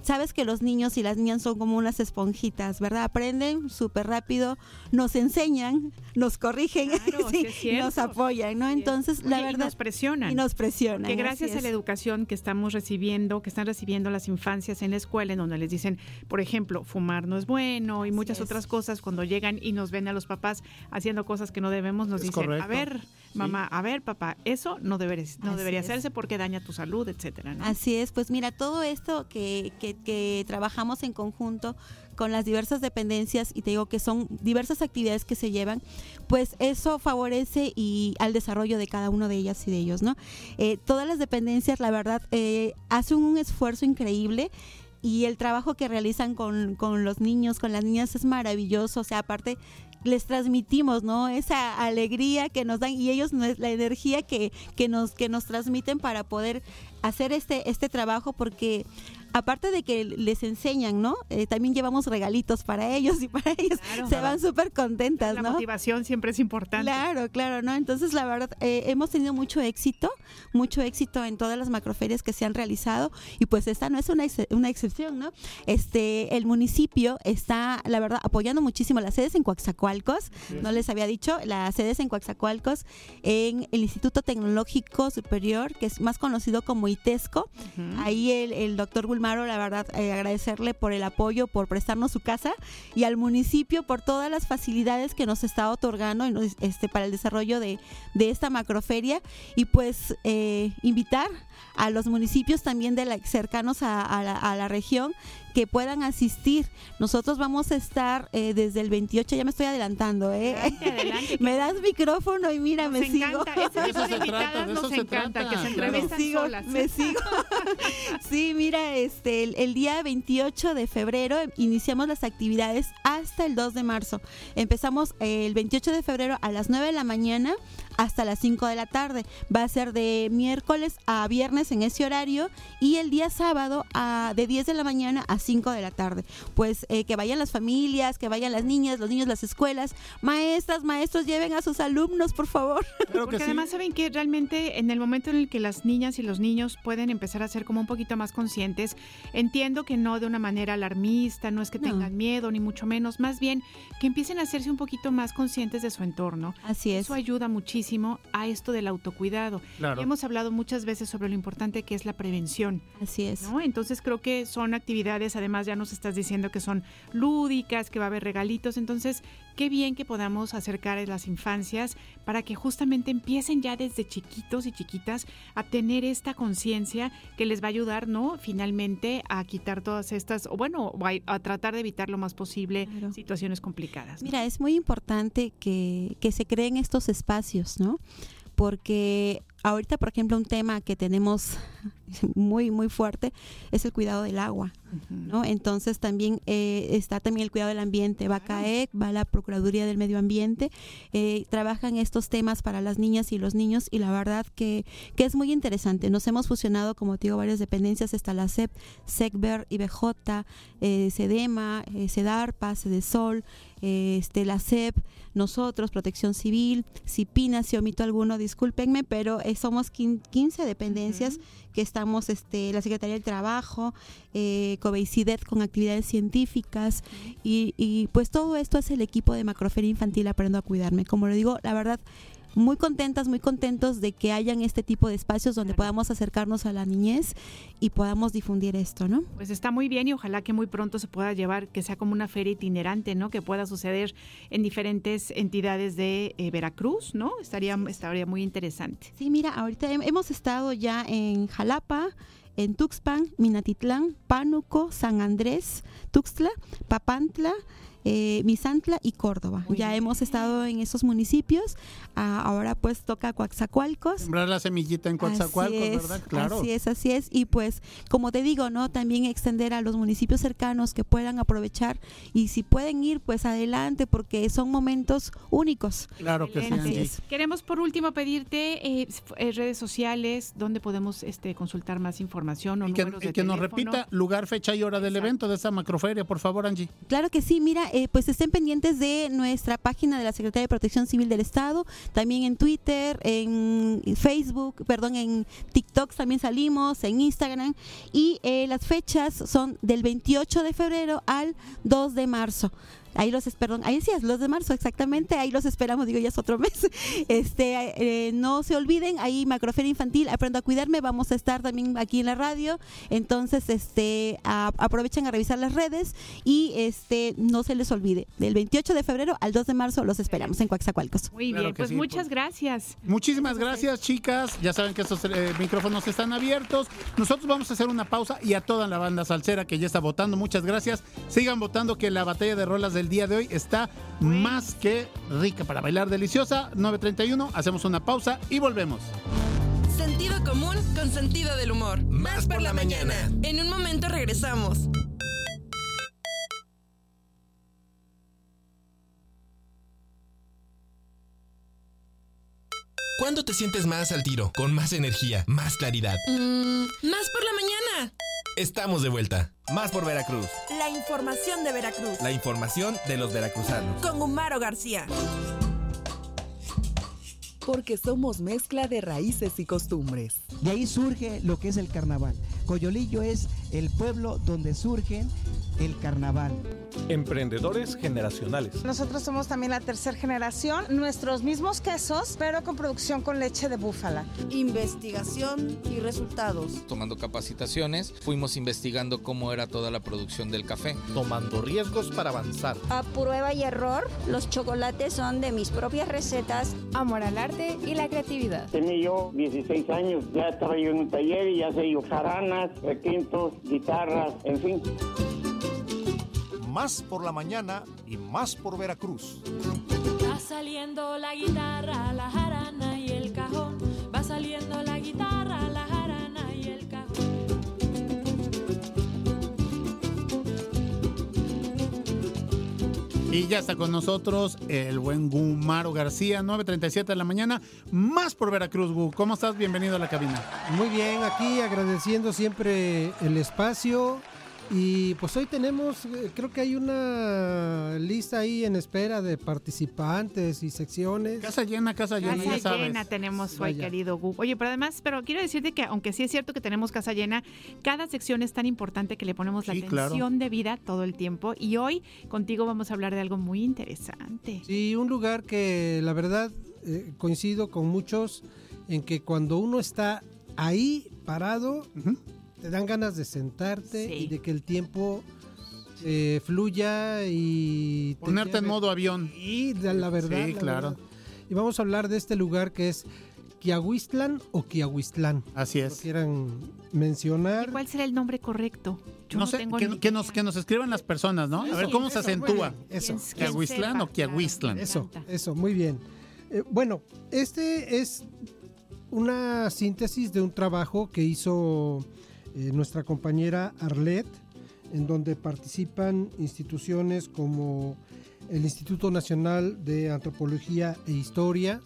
S10: sabes que los niños y las niñas son como unas esponjitas, ¿verdad? Aprenden súper rápido, nos enseñan, nos corrigen, y *laughs* nos apoyan, ¿no? Entonces, la verdad.
S3: Y nos presionan.
S10: Y nos presionan.
S3: Que gracias a la educación que estamos recibiendo, que están recibiendo las infancias en la escuela, en donde les dicen, por ejemplo, fumar no es bueno y muchas otras cosas, cuando llegan y nos ven a los papás haciendo cosas que no debemos, nos dicen, a ver, mamá, a ver, papá, eso no, debería, no debería hacerse porque daña tu salud, etcétera. ¿no?
S10: Así es, pues mira, todo esto que, que, que trabajamos en conjunto con las diversas dependencias y te digo que son diversas actividades que se llevan, pues eso favorece y al desarrollo de cada uno de ellas y de ellos, ¿no? Eh, todas las dependencias, la verdad, eh, hacen un esfuerzo increíble y el trabajo que realizan con, con, los niños, con las niñas es maravilloso, o sea, aparte les transmitimos, ¿no? Esa alegría que nos dan y ellos la energía que, que nos que nos transmiten para poder hacer este este trabajo porque aparte de que les enseñan, ¿no? Eh, también llevamos regalitos para ellos y para ellos claro, se van súper contentas,
S3: la
S10: ¿no?
S3: La motivación siempre es importante.
S10: Claro, claro, ¿no? Entonces, la verdad, eh, hemos tenido mucho éxito, mucho éxito en todas las macroferias que se han realizado y pues esta no es una, ex una excepción, ¿no? Este, el municipio está, la verdad, apoyando muchísimo las sedes en Coaxacualcos, sí. no les había dicho, las sedes en Coaxacualcos, en el Instituto Tecnológico Superior, que es más conocido como ITESCO, uh -huh. ahí el, el doctor Maro, la verdad, eh, agradecerle por el apoyo, por prestarnos su casa y al municipio por todas las facilidades que nos está otorgando este, para el desarrollo de, de esta macroferia. Y pues eh, invitar a los municipios también de la, cercanos a, a, la, a la región que puedan asistir. Nosotros vamos a estar eh, desde el 28, ya me estoy adelantando, ¿eh?
S3: Adelante, adelante, *laughs*
S10: me das micrófono y mira,
S3: nos
S10: me sigo.
S3: Nos encanta, trata. que se entrevistan
S10: me sigo,
S3: solas.
S10: Me sigo. *laughs* sí, mira, este, el, el, día 28 de febrero iniciamos las actividades hasta el 2 de marzo. Empezamos eh, el 28 de febrero a las 9 de la mañana hasta las 5 de la tarde. Va a ser de miércoles a viernes en ese horario y el día sábado a, de 10 de la mañana a 5 de la tarde. Pues eh, que vayan las familias, que vayan las niñas, los niños, las escuelas, maestras, maestros, lleven a sus alumnos, por favor. *laughs*
S3: Claro Porque además saben que realmente en el momento en el que las niñas y los niños pueden empezar a ser como un poquito más conscientes, entiendo que no de una manera alarmista, no es que tengan no. miedo ni mucho menos, más bien que empiecen a hacerse un poquito más conscientes de su entorno.
S10: Así es.
S3: Eso ayuda muchísimo a esto del autocuidado.
S4: Claro.
S3: Y hemos hablado muchas veces sobre lo importante que es la prevención.
S10: Así es.
S3: ¿no? Entonces creo que son actividades, además ya nos estás diciendo que son lúdicas, que va a haber regalitos, entonces qué bien que podamos acercar a las infancias para que justamente empiecen ya desde chiquitos y chiquitas a tener esta conciencia que les va a ayudar, ¿no? Finalmente a quitar todas estas, o bueno, a, tratar de evitar lo más posible situaciones complicadas.
S10: Mira, es muy importante que, que se creen estos espacios, ¿no? Porque ahorita, por ejemplo, un tema que tenemos *laughs* muy, muy fuerte es el cuidado del agua, ¿no? Entonces también eh, está también el cuidado del ambiente, va CAEC, va la Procuraduría del Medio Ambiente, eh, trabajan estos temas para las niñas y los niños y la verdad que, que es muy interesante. Nos hemos fusionado, como te digo, varias dependencias, está la CEP, SECBER, IBJ, eh, CEDEMA, eh, CEDARPA, CEDESOL, este, la CEP, nosotros, Protección Civil, CIPINA, si omito alguno, discúlpenme, pero somos 15 dependencias que estamos, este, la Secretaría del Trabajo, eh, con actividades científicas y, y, pues todo esto es el equipo de Macroferia Infantil Aprendo a Cuidarme. Como le digo, la verdad muy contentas, muy contentos de que hayan este tipo de espacios donde podamos acercarnos a la niñez y podamos difundir esto, ¿no?
S3: Pues está muy bien y ojalá que muy pronto se pueda llevar, que sea como una feria itinerante, ¿no? Que pueda suceder en diferentes entidades de eh, Veracruz, ¿no? Estaría, estaría muy interesante.
S10: Sí, mira, ahorita hemos estado ya en Jalapa, en Tuxpan, Minatitlán, Pánuco, San Andrés, Tuxtla, Papantla, eh, Misantla y Córdoba. ya hemos estado en esos municipios. Ah, ahora pues toca Coaxacualcos.
S4: Sembrar la semillita en Coaxacualcos, ¿verdad?
S10: Claro. Así es, así es. Y pues, como te digo, ¿no? También extender a los municipios cercanos que puedan aprovechar y si pueden ir, pues adelante, porque son momentos únicos.
S4: Claro que sí.
S3: Queremos por último pedirte eh, eh, redes sociales, donde podemos este, consultar más información o
S4: y que, que nos repita lugar, fecha y hora del evento de esta macroferia, por favor, Angie.
S10: Claro que sí, mira, eh, pues estén pendientes de nuestra página de la Secretaría de Protección Civil del Estado, también en Twitter, en Facebook, perdón, en TikTok también salimos, en Instagram, y eh, las fechas son del 28 de febrero al 2 de marzo. Ahí los perdón, ahí decías, los de marzo, exactamente, ahí los esperamos, digo, ya es otro *laughs* mes. Este, eh, no se olviden, ahí Macroferia Infantil, aprendo a cuidarme, vamos a estar también aquí en la radio, entonces este aprovechen a revisar las redes y este no se les olvide, del 28 de febrero al 2 de marzo los esperamos en Coaxacualcos.
S3: Muy bien, pues muchas gracias.
S4: Muchísimas gracias, chicas. Ya saben que estos eh, micrófonos están abiertos. Nosotros vamos a hacer una pausa y a toda la banda salsera que ya está votando, muchas gracias. Sigan votando que la batalla de rolas de el día de hoy está más que rica para bailar deliciosa. 9.31, hacemos una pausa y volvemos.
S6: Sentido común con sentido del humor.
S1: Más, por, la, mañana.
S6: En un momento regresamos.
S1: ¿Cuándo te sientes más al tiro, con más energía, más claridad?
S6: Mm, más por la mañana.
S1: Estamos de vuelta. Más por Veracruz.
S6: La información de Veracruz.
S1: La información de los veracruzanos.
S6: Con Humaro García.
S2: Porque somos mezcla de raíces y costumbres.
S11: De ahí surge lo que es el carnaval. Coyolillo es el pueblo donde surgen el carnaval.
S12: Emprendedores generacionales.
S13: Nosotros somos también la tercera generación, nuestros mismos quesos, pero con producción con leche de búfala.
S6: Investigación y resultados.
S14: Tomando capacitaciones, fuimos investigando cómo era toda la producción del café.
S12: Tomando riesgos para avanzar.
S15: A prueba y error, los chocolates son de mis propias recetas.
S16: Amor al arte y la creatividad.
S17: Tenía yo 16 años, ya estaba yo en un taller y ya sé yo jaranas, requintos, guitarras, en fin
S18: más por la mañana y más por Veracruz.
S19: Va saliendo la guitarra, la jarana Y
S4: ya está con nosotros el buen Gumaro García, 9.37 de la mañana, más por Veracruz, Gu. ¿Cómo estás? Bienvenido a la cabina.
S20: Muy bien, aquí agradeciendo siempre el espacio y pues hoy tenemos, eh, creo que hay una lista ahí en espera de participantes y secciones.
S4: Casa llena, casa llena,
S3: casa llena tenemos hoy, querido Gu. Oye, pero además, pero quiero decirte que aunque sí es cierto que tenemos casa llena, cada sección es tan importante que le ponemos la atención de vida todo el tiempo. Y hoy contigo vamos a hablar de algo muy interesante.
S20: Sí, un lugar que la verdad eh, coincido con muchos en que cuando uno está ahí parado te dan ganas de sentarte y de que el tiempo eh, fluya y...
S4: Ponerte en modo avión.
S20: Y la verdad.
S4: Sí, claro.
S20: Y vamos a hablar de este lugar que es Kiahuistlan o Kiahuistlán.
S4: Así es.
S20: quieran mencionar.
S3: ¿Cuál será el nombre correcto?
S4: no, sé, que, nos, que nos escriban las personas, ¿no? a ver cómo se acentúa.
S20: Eso.
S4: ¿Kiahuistlán o Kiahuistlan?
S20: Eso, eso, muy bien. Eh, bueno, este es una síntesis de un trabajo que hizo eh, nuestra compañera Arlet, en donde participan instituciones como el Instituto Nacional de Antropología e Historia,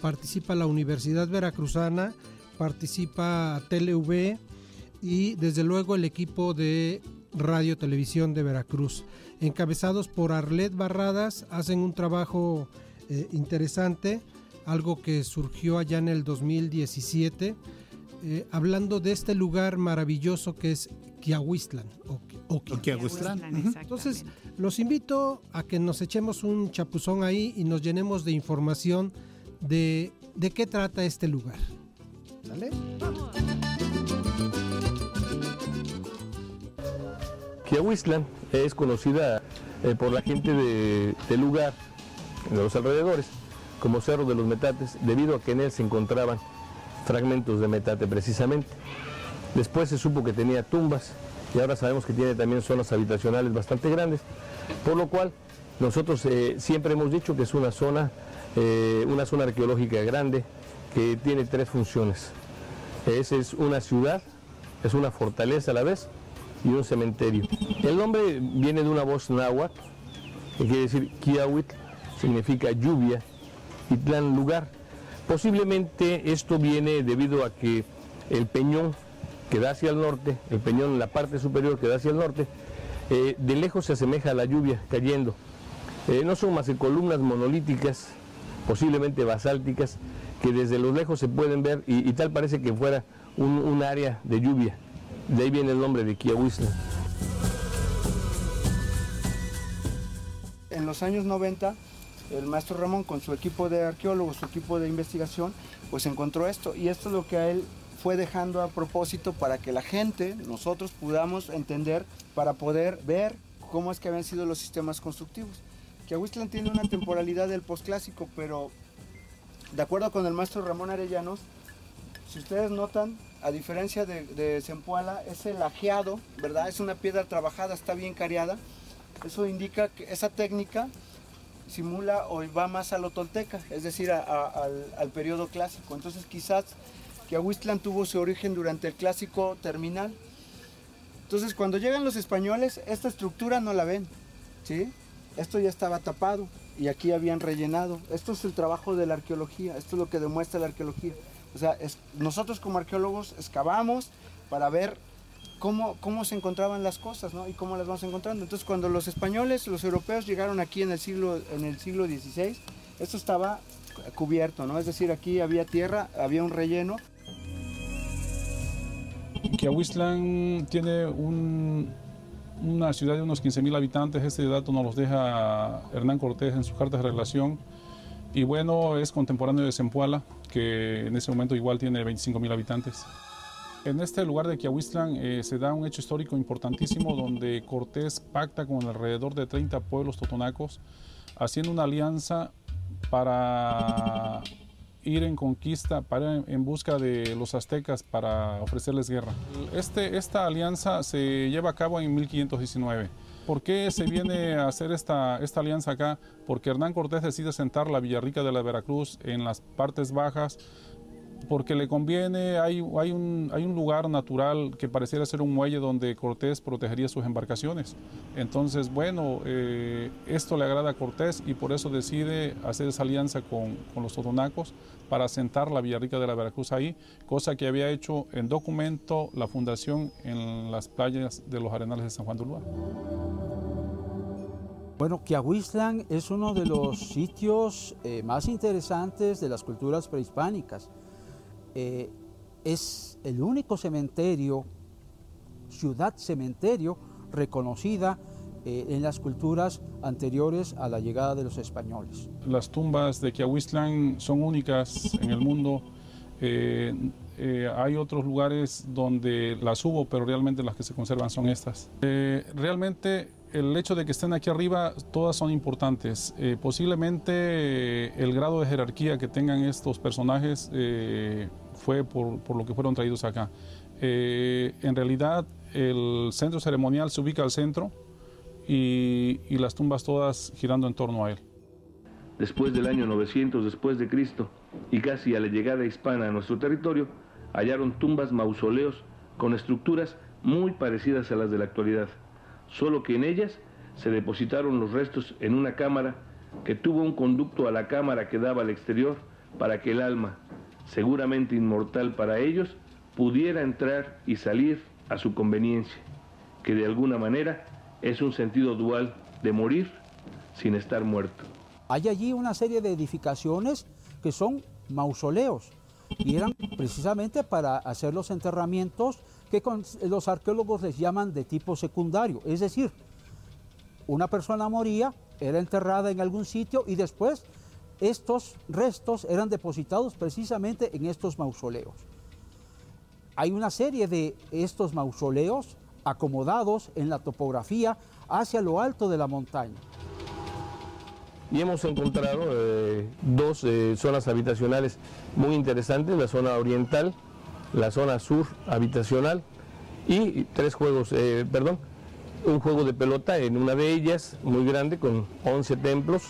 S20: participa la Universidad Veracruzana, participa TeleV y desde luego el equipo de Radio Televisión de Veracruz. Encabezados por Arlet Barradas, hacen un trabajo eh, interesante, algo que surgió allá en el 2017, eh, hablando de este lugar maravilloso que es Kiahuistlan. O, Entonces, los invito a que nos echemos un chapuzón ahí y nos llenemos de información de, de qué trata este lugar. ¿Sale?
S21: Kiahuistlan es conocida eh, por la gente del de lugar, de los alrededores, como Cerro de los Metates, debido a que en él se encontraban fragmentos de metate precisamente. Después se supo que tenía tumbas y ahora sabemos que tiene también zonas habitacionales bastante grandes, por lo cual nosotros eh, siempre hemos dicho que es una zona eh, una zona arqueológica grande que tiene tres funciones. Es, es una ciudad, es una fortaleza a la vez y un cementerio. El nombre viene de una voz náhuatl, que quiere decir Kiawit, significa lluvia, y plan lugar. Posiblemente esto viene debido a que el peñón que da hacia el norte, el peñón en la parte superior que da hacia el norte, eh, de lejos se asemeja a la lluvia cayendo. Eh, no son más que columnas monolíticas posiblemente basálticas, que desde lo lejos se pueden ver y, tal parece que fuera un, área de lluvia. De ahí viene el nombre de Kiahuisla.
S22: En los años 90, el maestro Ramón con su equipo de arqueólogos, su equipo de investigación, pues encontró esto y esto es lo que a él fue dejando a propósito para que la gente, nosotros podamos entender, para poder ver cómo es que habían sido los sistemas constructivos. Kiahuistlan tiene una temporalidad del posclásico, pero de acuerdo con el maestro Ramón Arellanos, si ustedes notan, a diferencia de, de Zempoala, ese lajeado, ¿verdad? Es una piedra trabajada, está bien cariada. Eso indica que esa técnica simula o va más a lo tolteca, es decir, al, al, periodo clásico. Entonces quizás Kiahuistlan tuvo su origen durante el clásico terminal. Entonces cuando llegan los españoles, esta estructura no la ven, ¿sí? Esto ya estaba tapado y aquí habían rellenado. Esto es el trabajo de la arqueología, esto es lo que demuestra la arqueología. O sea, nosotros como arqueólogos excavamos para ver cómo, se encontraban las cosas y cómo las vamos encontrando. Entonces, cuando los españoles, los europeos llegaron aquí en el siglo, en el siglo XVI, esto estaba cubierto, ¿no? es decir, aquí había tierra, había un relleno.
S23: Kiahuistlan tiene un, una ciudad de unos 15.000 habitantes, este dato nos los deja Hernán Cortés en su carta de relación. Y bueno, es contemporáneo de Zempoala, que en ese momento igual tiene 25.000 habitantes. En este lugar de Kiahuistlan eh, se da un hecho histórico importantísimo donde Cortés pacta con alrededor de 30 pueblos totonacos, haciendo una alianza para ir en conquista, para en busca de los aztecas para ofrecerles guerra. Este, esta alianza se lleva a cabo en 1519. ¿Por qué se viene a hacer esta, esta alianza acá? Porque Hernán Cortés decide sentar la Villarrica de la Veracruz en las partes bajas porque le conviene, hay, un, lugar natural que pareciera ser un muelle donde Cortés protegería sus embarcaciones. Entonces, bueno, eh, esto le agrada a Cortés y por eso decide hacer esa alianza con, los totonacos para asentar la Villarrica de la Veracruz ahí, cosa que había hecho en documento la fundación en las playas de los Arenales de San Juan de Ulúa.
S24: Bueno, Kiahuistlan es uno de los sitios eh, más interesantes de las culturas prehispánicas. Eh, es el único cementerio, ciudad cementerio, reconocida eh, en las culturas anteriores a la llegada de los españoles.
S23: Las tumbas de Kiahuistlan son únicas en el mundo. Eh, hay otros lugares donde las hubo, pero realmente las que se conservan son estas. realmente el hecho de que estén aquí arriba, todas son importantes. Eh, posiblemente eh, el grado de jerarquía que tengan estos personajes eh, fue por, por, lo que fueron traídos acá. en realidad, el centro ceremonial se ubica al centro y, y las tumbas todas girando en torno a él.
S21: Después del año 900 después de Cristo y casi a la llegada hispana a nuestro territorio, hallaron tumbas mausoleos con estructuras muy parecidas a las de la actualidad, solo que en ellas se depositaron los restos en una cámara que tuvo un conducto a la cámara que daba al exterior para que el alma, seguramente inmortal para ellos, pudiera entrar y salir a su conveniencia, que de alguna manera es un sentido dual de morir sin estar muerto.
S24: Hay allí una serie de edificaciones que son mausoleos y eran precisamente para hacer los enterramientos que los arqueólogos les llaman de tipo secundario, es decir, una persona moría, era enterrada en algún sitio y después estos restos eran depositados precisamente en estos mausoleos. Hay una serie de estos mausoleos acomodados en la topografía hacia lo alto de la montaña.
S21: Y hemos encontrado eh, dos eh, zonas habitacionales muy interesantes, la zona oriental, la zona sur habitacional y tres juegos, eh, perdón, un juego de pelota en una de ellas, muy grande, con 11 templos,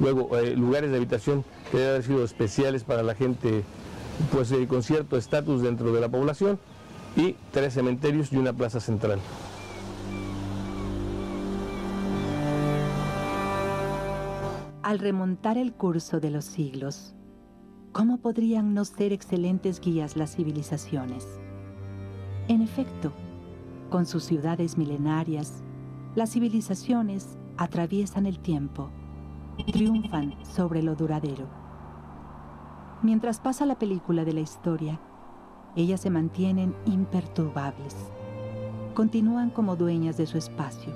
S21: luego eh, lugares de habitación que deben haber sido especiales para la gente pues eh, con cierto estatus dentro de la población y tres cementerios y una plaza central.
S25: Al remontar el curso de los siglos, ¿cómo podrían no ser excelentes guías las civilizaciones? En efecto, con sus ciudades milenarias, las civilizaciones atraviesan el tiempo, triunfan sobre lo duradero. Mientras pasa la película de la historia, ellas se mantienen imperturbables, continúan como dueñas de su espacio,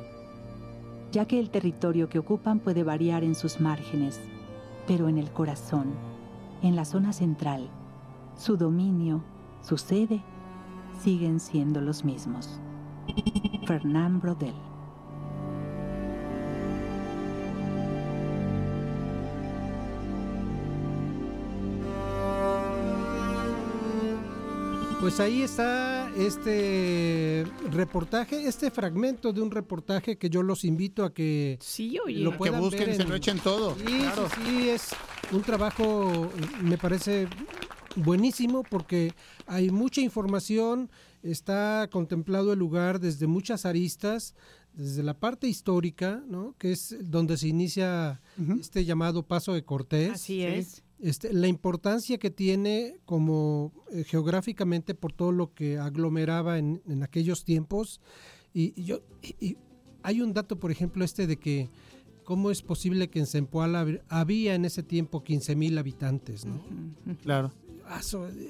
S25: ya que el territorio que ocupan puede variar en sus márgenes, pero en el corazón, en la zona central, su dominio, su sede, siguen siendo los mismos. Fernand Brodel.
S20: Pues ahí está este reportaje, este fragmento de un reportaje que yo los invito a que
S3: sí,
S20: lo puedan
S4: que busquen,
S20: ver
S4: se lo echen todo.
S20: Sí,
S4: claro.
S20: sí, sí, es un trabajo, me parece buenísimo porque hay mucha información, está contemplado el lugar desde muchas aristas, desde la parte histórica, ¿no? que es donde se inicia este llamado Paso de Cortés.
S3: Así es.
S20: Este, la importancia que tiene como eh, geográficamente por todo lo que aglomeraba en, en aquellos tiempos. Y, y yo, y, y hay un dato, por ejemplo, este de que cómo es posible que en Zempoala había en ese tiempo 15 mil habitantes, ¿no?
S4: Claro.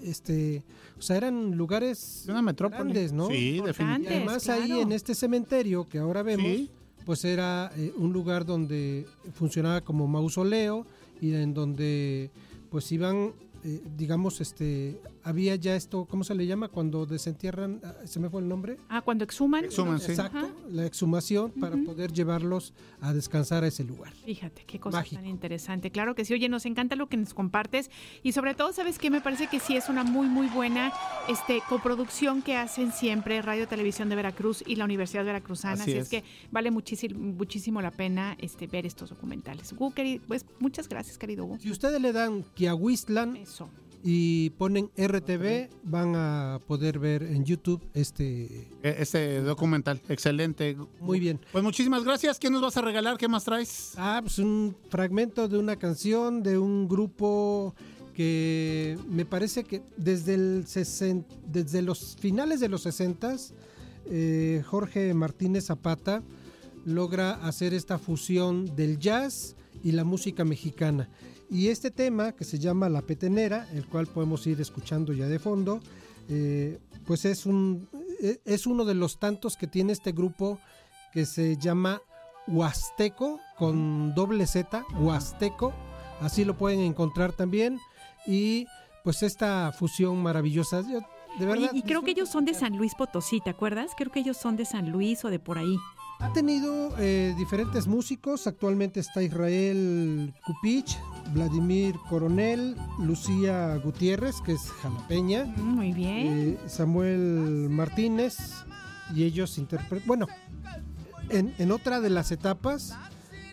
S20: Este, o sea, eran lugares
S4: una metrópoli.
S20: grandes, ¿no?
S4: Sí, definitivamente.
S20: Y además
S3: claro.
S20: ahí en este cementerio que ahora vemos,
S4: Sí.
S20: pues era eh, un lugar donde funcionaba como mausoleo y en donde pues iban eh, digamos, este, había ya esto, ¿cómo se le llama? Cuando desentierran, ah, se me fue el nombre.
S3: Ah, cuando exhuman.
S4: Exhuman, sí.
S20: Exacto,
S3: Ajá.
S20: la exhumación para poder llevarlos a descansar a ese lugar.
S3: Fíjate, qué cosa
S20: Mágico.
S3: tan interesante. Claro que sí. Oye, nos encanta lo que nos compartes y sobre todo, ¿sabes qué? Me parece que sí es una muy, muy buena este, coproducción que hacen siempre Radio Televisión de Veracruz y la Universidad Veracruzana.
S4: Así
S3: Así,
S4: es.
S3: es. que vale muchísimo, muchísimo la pena este, ver estos documentales. Gu, queri- pues muchas gracias, querido Gu.
S20: Si ustedes le dan Kiahuistlan
S3: Eso.
S20: Y ponen RTV, van a poder ver en YouTube este...
S4: E- Este documental, excelente.
S20: Muy bien.
S4: Pues muchísimas gracias. ¿Qué nos vas a regalar? ¿Qué más traes?
S20: Ah, pues un fragmento de una canción de un grupo que me parece que desde, el sesen- desde los finales de los 60 Jorge Martínez Zapata logra hacer esta fusión del jazz y la música mexicana. Y este tema que se llama La Petenera, el cual podemos ir escuchando ya de fondo, eh, pues es, un, eh, es uno de los tantos que tiene este grupo que se llama Huasteco con doble Z, Huasteco, así lo pueden encontrar también y pues esta fusión maravillosa, yo de verdad
S3: y, y creo que ellos son de San Luis Potosí, ¿te acuerdas? Creo que ellos son de San Luis o de por ahí.
S20: Ha tenido eh, diferentes músicos. Actualmente está Israel Kupich, Vladimir Coronel, Lucía Gutiérrez, que es jalapeña.
S3: Mm, muy bien.
S20: eh, Samuel Martínez. Y ellos interpretan. Bueno, en, en otra de las etapas,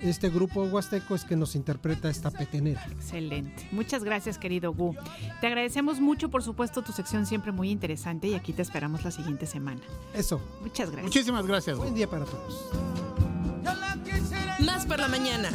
S20: este grupo huasteco es que nos interpreta esta petenera.
S3: Excelente. Muchas gracias, querido Gu. Te agradecemos mucho, por supuesto, tu sección siempre muy interesante y aquí te esperamos la siguiente semana.
S20: Eso.
S3: Muchas gracias.
S4: Muchísimas gracias.
S20: Buen día para todos.
S6: Más por la mañana.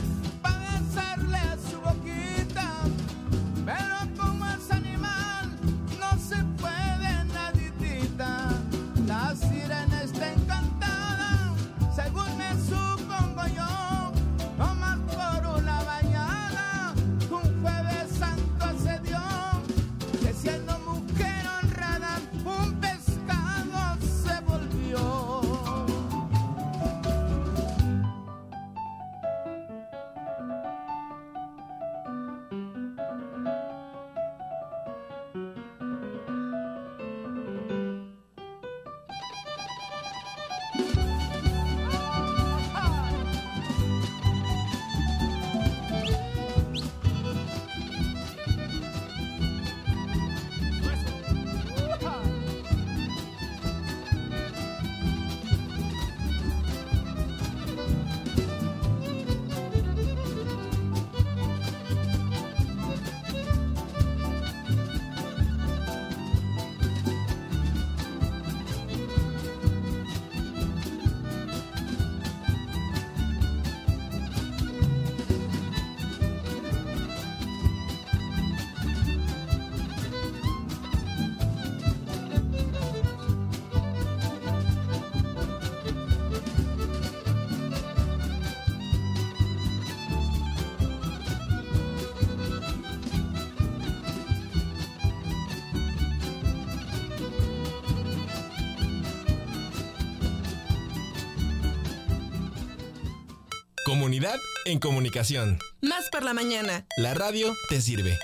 S1: Comunidad en comunicación.
S6: Más por la mañana.
S1: La radio te sirve.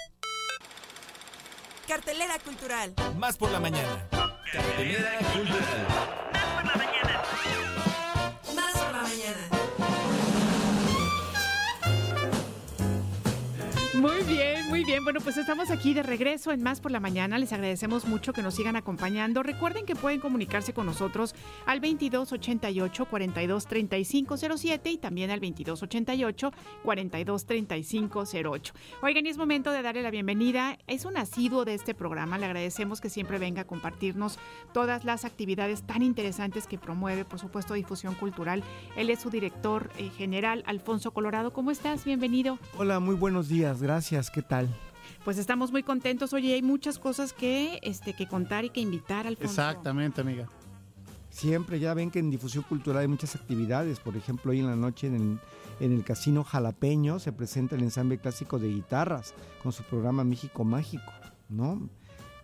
S6: Cartelera cultural.
S1: Más por la mañana. Cartelera cultural.
S3: Bueno, pues estamos aquí de regreso en Más por la Mañana. Les agradecemos mucho que nos sigan acompañando. Recuerden que pueden comunicarse con nosotros al 2288 423507 y también al 2288 423508. Oigan, es momento de darle la bienvenida. Es un asiduo de este programa. Le agradecemos que siempre venga a compartirnos todas las actividades tan interesantes que promueve, por supuesto, difusión cultural. Él es su director eh, general, Alfonso Colorado. ¿Cómo estás? Bienvenido.
S26: Hola, muy buenos días, gracias, ¿qué tal?
S3: Pues estamos muy contentos. Oye, hay muchas cosas que, este, que contar y que invitar, Alfonso.
S4: Exactamente, amiga.
S26: Siempre, ya ven que en difusión cultural hay muchas actividades, por ejemplo, hoy en la noche en el, en el Casino Jalapeño se presenta el ensamble clásico de guitarras con su programa México Mágico, ¿no?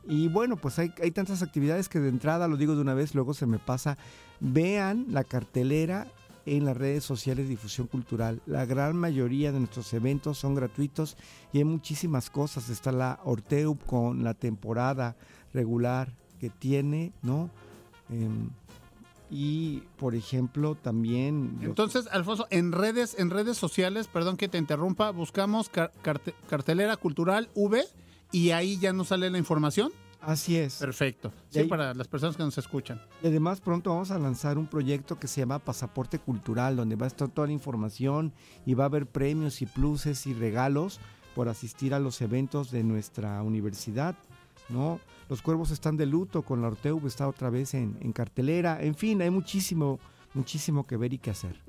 S26: Y bueno, pues hay, hay tantas actividades que de entrada, lo digo de una vez, luego se me pasa, vean la cartelera en las redes sociales de difusión cultural. La gran mayoría de nuestros eventos son gratuitos y hay muchísimas cosas. Está la Orteu con la temporada regular que tiene, ¿no? Em, y por ejemplo también
S4: Entonces, Alfonso, en redes, en redes sociales, perdón que te interrumpa, buscamos car- carte- cartelera cultural V y ahí ya nos sale la información.
S26: Así es.
S4: Perfecto. Sí,
S26: ahí-
S4: para las personas que nos escuchan.
S26: Y además pronto vamos a lanzar un proyecto que se llama Pasaporte Cultural, donde va a estar toda la información y va a haber premios y pluses y regalos por asistir a los eventos de nuestra universidad, ¿no? Los cuervos están de luto, con la Orteu está otra vez en, en cartelera, en fin, hay muchísimo, muchísimo que ver y que hacer.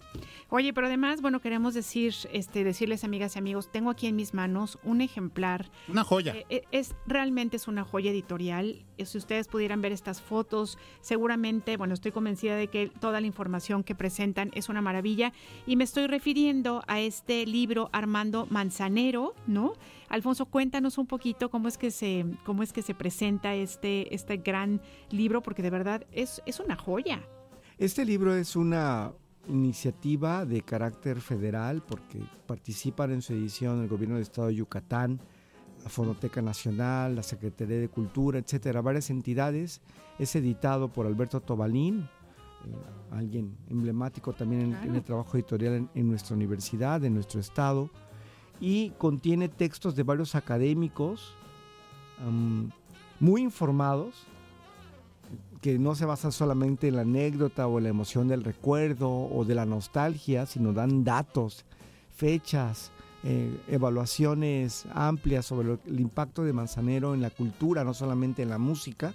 S3: Oye, pero además, bueno, queremos decir, este, decirles, amigas y amigos, tengo aquí en mis manos un ejemplar.
S4: Una joya.
S3: Eh, eh, es realmente es una joya editorial. Eh, Si ustedes pudieran ver estas fotos, seguramente, bueno, estoy convencida de que toda la información que presentan es una maravilla. Y me estoy refiriendo a este libro Armando Manzanero, ¿no? Alfonso, cuéntanos un poquito cómo es que se, cómo es que se presenta este, este gran libro, porque de verdad es, es una joya.
S26: Este libro es una iniciativa de carácter federal porque participan en su edición el gobierno del estado de Yucatán, la Fonoteca Nacional, la Secretaría de Cultura, etcétera, varias entidades. Es editado por Alberto Tobalín, eh, alguien emblemático también en, en el trabajo editorial en, en nuestra universidad, en nuestro estado, y contiene textos de varios académicos muy informados, que no se basan solamente en la anécdota o en la emoción del recuerdo o de la nostalgia, sino dan datos, fechas, eh, evaluaciones amplias sobre lo- el impacto de Manzanero en la cultura, no solamente en la música.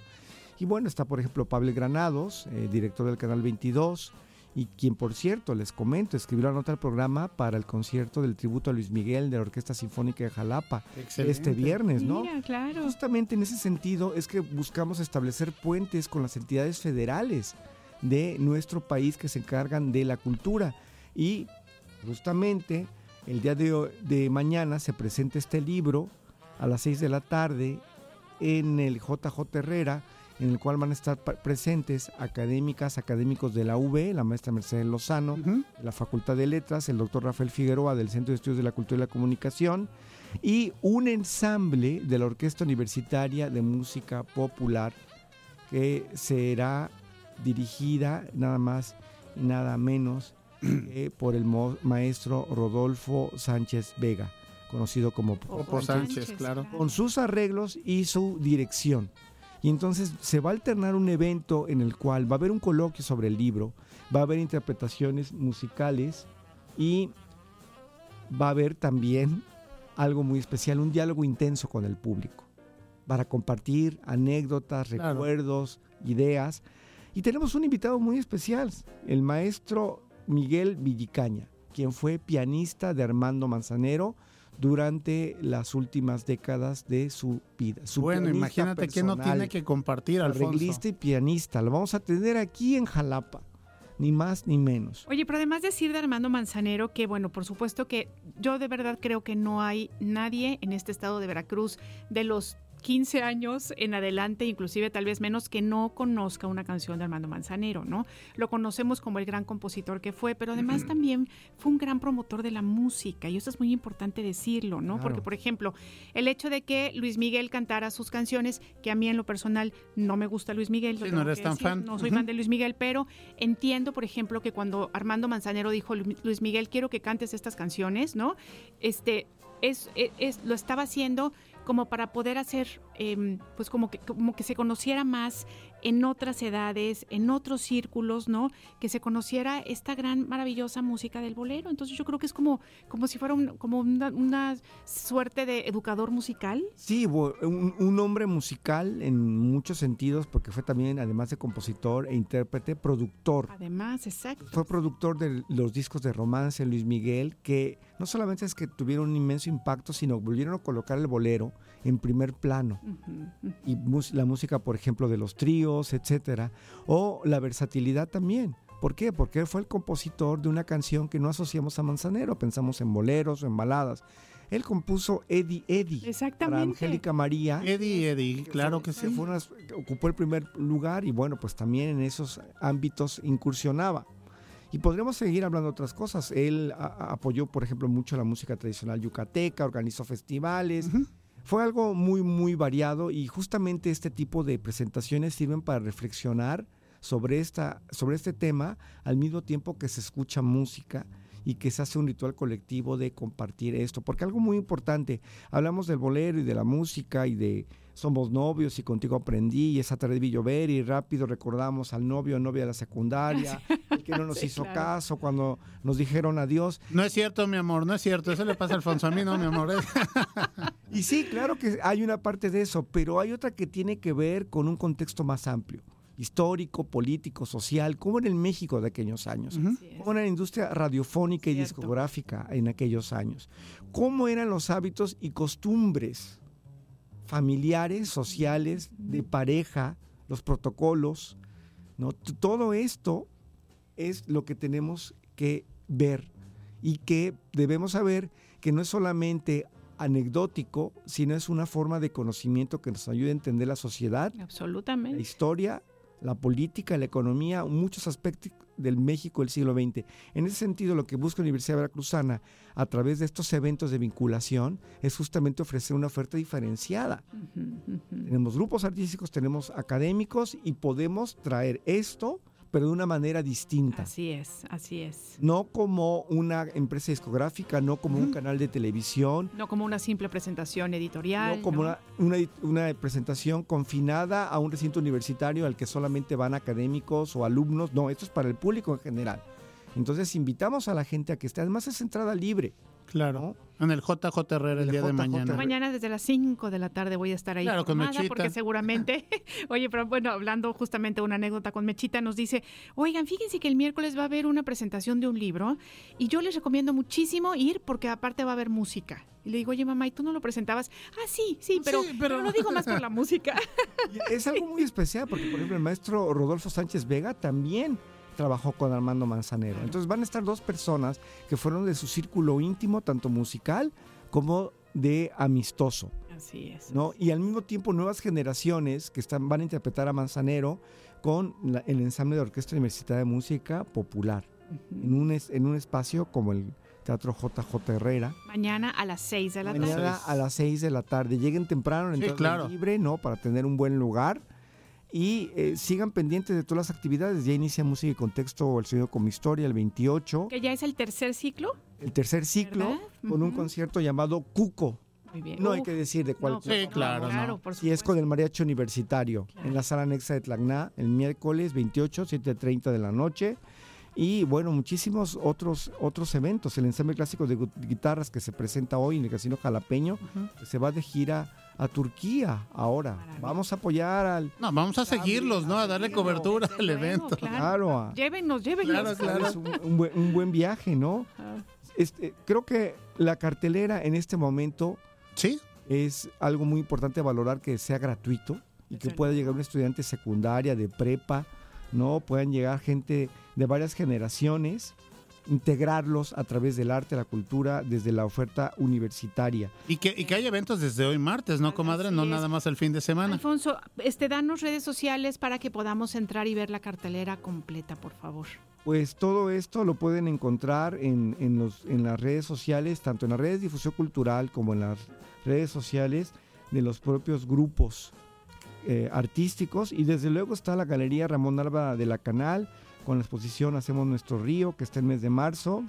S26: Y bueno, está por ejemplo Pablo Granados, eh, director del Canal 22, y quien por cierto, les comento, escribió la nota al programa para el concierto del tributo a Luis Miguel de la Orquesta Sinfónica de Jalapa
S4: Excelente.
S26: este viernes, ¿no?
S3: Mira, claro.
S26: Justamente en ese sentido es que buscamos establecer puentes con las entidades federales de nuestro país que se encargan de la cultura. Y justamente el día de, de mañana se presenta este libro a las 6 de la tarde en el JJ Herrera, en el cual van a estar presentes académicas, académicos de la UB, la maestra Mercedes Lozano, de la Facultad de Letras, el doctor Rafael Figueroa del Centro de Estudios de la Cultura y la Comunicación, y un ensamble de la Orquesta Universitaria de Música Popular que será dirigida nada más y nada menos *clears throat* que por el maestro Rodolfo Sánchez Vega, conocido como
S4: Popo Sánchez, claro.
S26: con sus arreglos y su dirección. Y entonces se va a alternar un evento en el cual va a haber un coloquio sobre el libro, va a haber interpretaciones musicales y va a haber también algo muy especial, un diálogo intenso con el público, para compartir anécdotas,
S4: Claro.
S26: recuerdos, ideas. Y tenemos un invitado muy especial, el maestro Miguel Villicaña, quien fue pianista de Armando Manzanero durante las últimas décadas de su vida. Su
S4: Bueno, imagínate que no tiene que compartir, Alfonso.
S26: Arreglista y pianista. Lo vamos a tener aquí en Jalapa, ni más ni menos.
S3: Oye, pero además decir de Armando Manzanero que, bueno, por supuesto que yo de verdad creo que no hay nadie en este estado de Veracruz de los 15 años en adelante, inclusive tal vez menos, que no conozca una canción de Armando Manzanero, ¿no? Lo conocemos como el gran compositor que fue, pero además también fue un gran promotor de la música, y eso es muy importante decirlo, ¿no?
S27: Claro.
S3: Porque, por ejemplo, el hecho de que Luis Miguel cantara sus canciones, que a mí en lo personal no me gusta Luis Miguel,
S4: Sí, no eres
S3: que
S4: tan
S3: decir,
S4: fan.
S3: no soy fan de Luis Miguel, pero entiendo, por ejemplo, que cuando Armando Manzanero dijo, "Lu- Luis Miguel, quiero que cantes estas canciones, ¿no? Este, es, es- es- lo estaba haciendo como para poder hacer, em, pues como que, como que se conociera más en otras edades, en otros círculos, ¿no? Que se conociera esta gran, maravillosa música del bolero. Entonces yo creo que es como, como si fuera un- como una, una suerte de educador musical.
S26: Sí, un, un hombre musical en muchos sentidos, porque fue también, además de compositor e intérprete, productor.
S3: Además, exacto.
S26: Fue productor de los discos de romance Luis Miguel, que no solamente es que tuvieron un inmenso impacto, sino volvieron a colocar el bolero en primer plano. Y la música, por ejemplo, de los tríos, etcétera. O la versatilidad también. ¿Por qué? Porque él fue el compositor de una canción que no asociamos a Manzanero, pensamos en boleros o en baladas. Él compuso Eddie Eddie
S3: Exactamente.
S26: para Angélica María.
S4: Eddie Eddie, claro que sí.
S26: fue una- ocupó el primer lugar y bueno, pues también en esos ámbitos incursionaba. Y podríamos seguir hablando de otras cosas. Él a- a- apoyó, por ejemplo, mucho la música tradicional yucateca, organizó festivales. Fue algo muy, muy variado y justamente este tipo de presentaciones sirven para reflexionar sobre, esta, sobre este tema al mismo tiempo que se escucha música y que se hace un ritual colectivo de compartir esto. Porque algo muy importante, hablamos del bolero y de la música y de somos novios y contigo aprendí y esa tarde vi llover y rápido recordamos al novio o novia de la secundaria, *laughs* el que no nos
S4: Sí,
S26: hizo
S4: claro.
S26: caso cuando nos dijeron adiós.
S4: No es cierto, mi amor, no es cierto. Eso le pasa a Alfonso, a mí no, mi amor. *laughs*
S26: Y sí, claro que hay una parte de eso, pero hay otra que tiene que ver con un contexto más amplio, histórico, político, social, como en el México de aquellos años, como en la industria radiofónica y discográfica en aquellos años, cómo eran los hábitos y costumbres familiares, sociales, de pareja, los protocolos, ¿no? Todo esto es lo que tenemos que ver y que debemos saber que no es solamente anecdótico, sino es una forma de conocimiento que nos ayude a entender la sociedad, la
S3: Absolutamente.
S26: historia, la política, la economía, muchos aspectos del México del siglo XX. En ese sentido, lo que busca la Universidad Veracruzana a través de estos eventos de vinculación es justamente ofrecer una oferta diferenciada. Tenemos grupos artísticos, tenemos académicos y podemos traer esto pero de una manera distinta.
S3: Así es, así es.
S26: No como una empresa discográfica, no como un canal de televisión,
S3: No como una simple presentación editorial.
S26: no como Una, una, una presentación confinada a un recinto universitario al que solamente van académicos o alumnos. No, esto es para el público en general. Entonces invitamos a la gente a que esté, además es entrada libre.
S4: Claro. En el JJ Herrera el,
S26: el
S4: día de mañana.
S3: Mañana desde las 5 de la tarde voy a estar ahí.
S4: Claro, con Mechita.
S3: Porque seguramente, *laughs* oye, pero bueno, hablando justamente de una anécdota con Mechita, nos dice, oigan, fíjense que el miércoles va a haber una presentación de un libro y yo les recomiendo muchísimo ir porque aparte va a haber música. Y le digo, oye, mamá, ¿y tú no lo presentabas? Ah, sí, sí, pero,
S26: Sí,
S3: pero...
S26: pero-
S3: lo digo más por la *laughs* música.
S26: Es algo muy especial porque, por ejemplo, el maestro Rodolfo Sánchez Vega también trabajó con Armando Manzanero. Entonces van a estar dos personas que fueron de su círculo íntimo, tanto musical como de amistoso.
S3: Así es.
S26: ¿no? Y al mismo tiempo nuevas generaciones que están, van a interpretar a Manzanero con la- el ensamble de Orquesta Universitaria de Música Popular, en, un, es- en un espacio como el Teatro JJ Herrera.
S3: Mañana a las 6 de la
S26: Mañana
S3: tarde.
S26: a las 6 de la tarde. Lleguen temprano, en
S4: Sí, claro.
S26: libre, ¿no? Para tener un buen lugar. Y eh, sigan pendientes de todas las actividades. Ya inicia Música y Contexto, el sonido como historia, el 28.
S3: Que ya es el tercer ciclo.
S26: El tercer ciclo,
S3: ¿Verdad?
S26: con un concierto llamado Cuco.
S3: Muy bien.
S26: No hay que decir de cuál.
S3: No, pues,
S4: Sí, claro,
S3: claro,
S4: ¿no?
S3: por
S26: Si es con el mariachi universitario, en la sala anexa de Tlacná, el miércoles 28, 7.30 de la noche. Y bueno, muchísimos otros, otros eventos. El ensamble clásico de gu- guitarras que se presenta hoy en el Casino Jalapeño, se va de gira a Turquía ahora. Vamos a apoyar al...
S4: No, vamos a seguirlos, ¿no? A darle cobertura al evento.
S26: Claro, a-
S3: Llévenos, llévenos.
S4: Claro, claro.
S26: es un, un buen, un buen viaje, ¿no? Este, creo que la cartelera en este momento
S4: sí.
S26: es algo muy importante valorar que sea gratuito y que pueda llegar un estudiante secundaria, de prepa, ¿no? Puedan llegar gente de varias generaciones, integrarlos a través del arte, la cultura, desde la oferta universitaria.
S4: Y que, y que hay eventos desde hoy martes, ¿no, comadre? No
S3: es.
S4: nada más el fin de semana.
S3: Alfonso, este, danos redes sociales para que podamos entrar y ver la cartelera completa, por favor.
S26: Pues todo esto lo pueden encontrar en, en los, en las redes sociales, tanto en las redes de difusión cultural como en las redes sociales de los propios grupos eh, artísticos. Y desde luego está la Galería Ramón Alba de la Canal, con la exposición Hacemos Nuestro Río, que está el mes de marzo,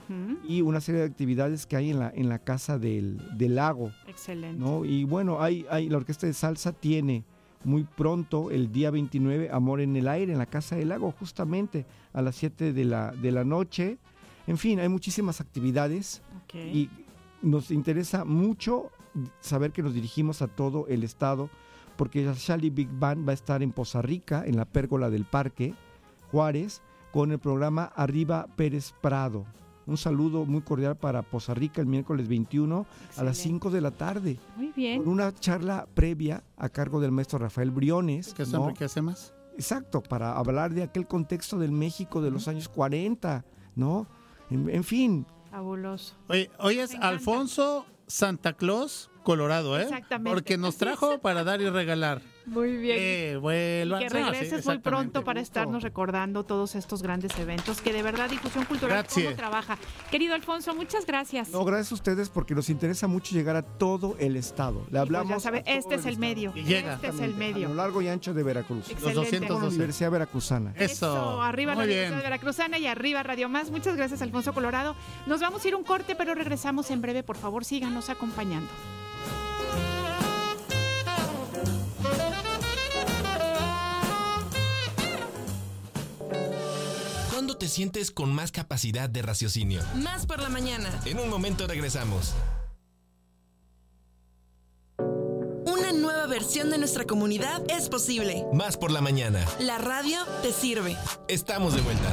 S26: y una serie de actividades que hay en la, en la Casa del, del Lago.
S3: Excelente.
S26: ¿no? Y bueno, hay, hay, la Orquesta de Salsa tiene muy pronto, el día 29, Amor en el Aire, en la Casa del Lago, justamente a las 7 de la, de la noche. En fin, hay muchísimas actividades y nos interesa mucho saber que nos dirigimos a todo el estado, porque la Shali Big Band va a estar en Poza Rica, en la pérgola del Parque Juárez, con el programa Arriba Pérez Prado. Un saludo muy cordial para Poza Rica el miércoles 21 a las 5 de la tarde.
S3: Muy bien.
S26: Con una charla previa a cargo del maestro Rafael Briones.
S4: Que eso
S26: ¿no?
S4: enriquece más.
S26: Exacto, para hablar de aquel contexto del México de los años 40, ¿no? En, en fin,
S3: Fabuloso.
S4: Oye, hoy es Alfonso Santa Claus Colorado, ¿eh?
S3: Exactamente.
S4: Porque nos trajo para dar y regalar.
S3: Muy bien.
S4: Que vuelvan.
S3: Y que
S4: Ah, sí,
S3: regreses muy pronto para estarnos recordando todos estos grandes eventos que de verdad Difusión Cultural
S26: Gracias.
S3: cómo trabaja. Querido Alfonso, muchas gracias.
S26: no, gracias a ustedes porque nos interesa mucho llegar a todo el estado. Le
S3: Pues
S26: hablamos
S3: ya sabe,
S26: a todo
S3: este es el medio.
S26: Y llega.
S3: Este es el
S26: a
S3: medio.
S26: lo largo y ancho de Veracruz.
S3: Excelente. Los 212.
S26: Con la Universidad Veracruzana.
S3: Eso, arriba la
S4: Muy
S3: Universidad
S4: bien.
S3: de Veracruzana y arriba Radio Más. Muchas gracias, Alfonso Colorado. Nos vamos a ir a un corte, pero regresamos en breve. Por favor, síganos acompañando.
S1: Te sientes con más capacidad de raciocinio?
S6: Más por la mañana.
S1: En un momento regresamos.
S6: Una nueva versión de nuestra comunidad es posible.
S1: Más por la mañana.
S6: La radio te sirve.
S1: Estamos de vuelta.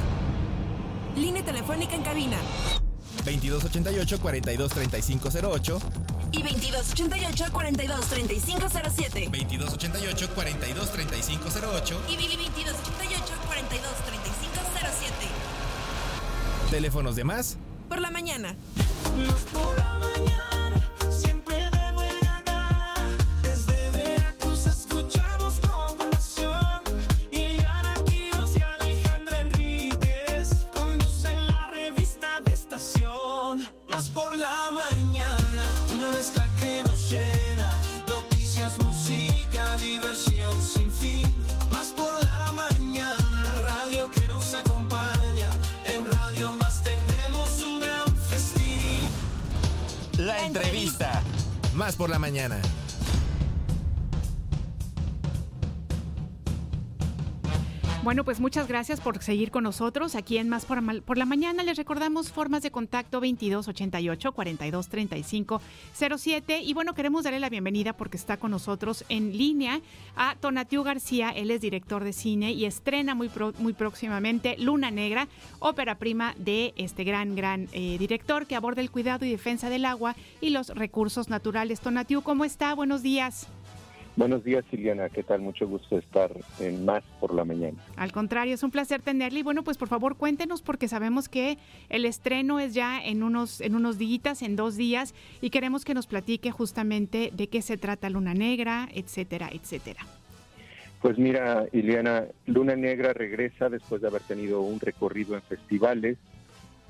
S6: Línea telefónica en cabina
S1: 2288 423508
S6: y 2288 423507
S1: 2288 423508
S6: y 2288 423507
S1: Teléfonos de más.
S6: por la mañana.
S28: Siempre Más
S3: Bueno, pues muchas gracias por seguir con nosotros aquí en Más por, por la Mañana. Les recordamos formas de contacto 2288 4235 07 y bueno, queremos darle la bienvenida porque está con nosotros en línea a Tonatiu García, él es director de cine y estrena muy, pro- muy próximamente Luna Negra, ópera prima de este gran, gran eh, director que aborda el cuidado y defensa del agua y los recursos naturales. Tonatiu, ¿cómo está? Buenos días.
S27: Buenos días, Liliana. ¿Qué tal? Mucho gusto estar en Más por la mañana.
S3: Al contrario, es un placer tenerle. Y bueno, pues por favor cuéntenos porque sabemos que el estreno es ya en unos, en unos días, en dos días, y queremos que nos platique justamente de qué se trata Luna Negra, etcétera, etcétera.
S27: Pues mira, Liliana, Luna Negra regresa después de haber tenido un recorrido en festivales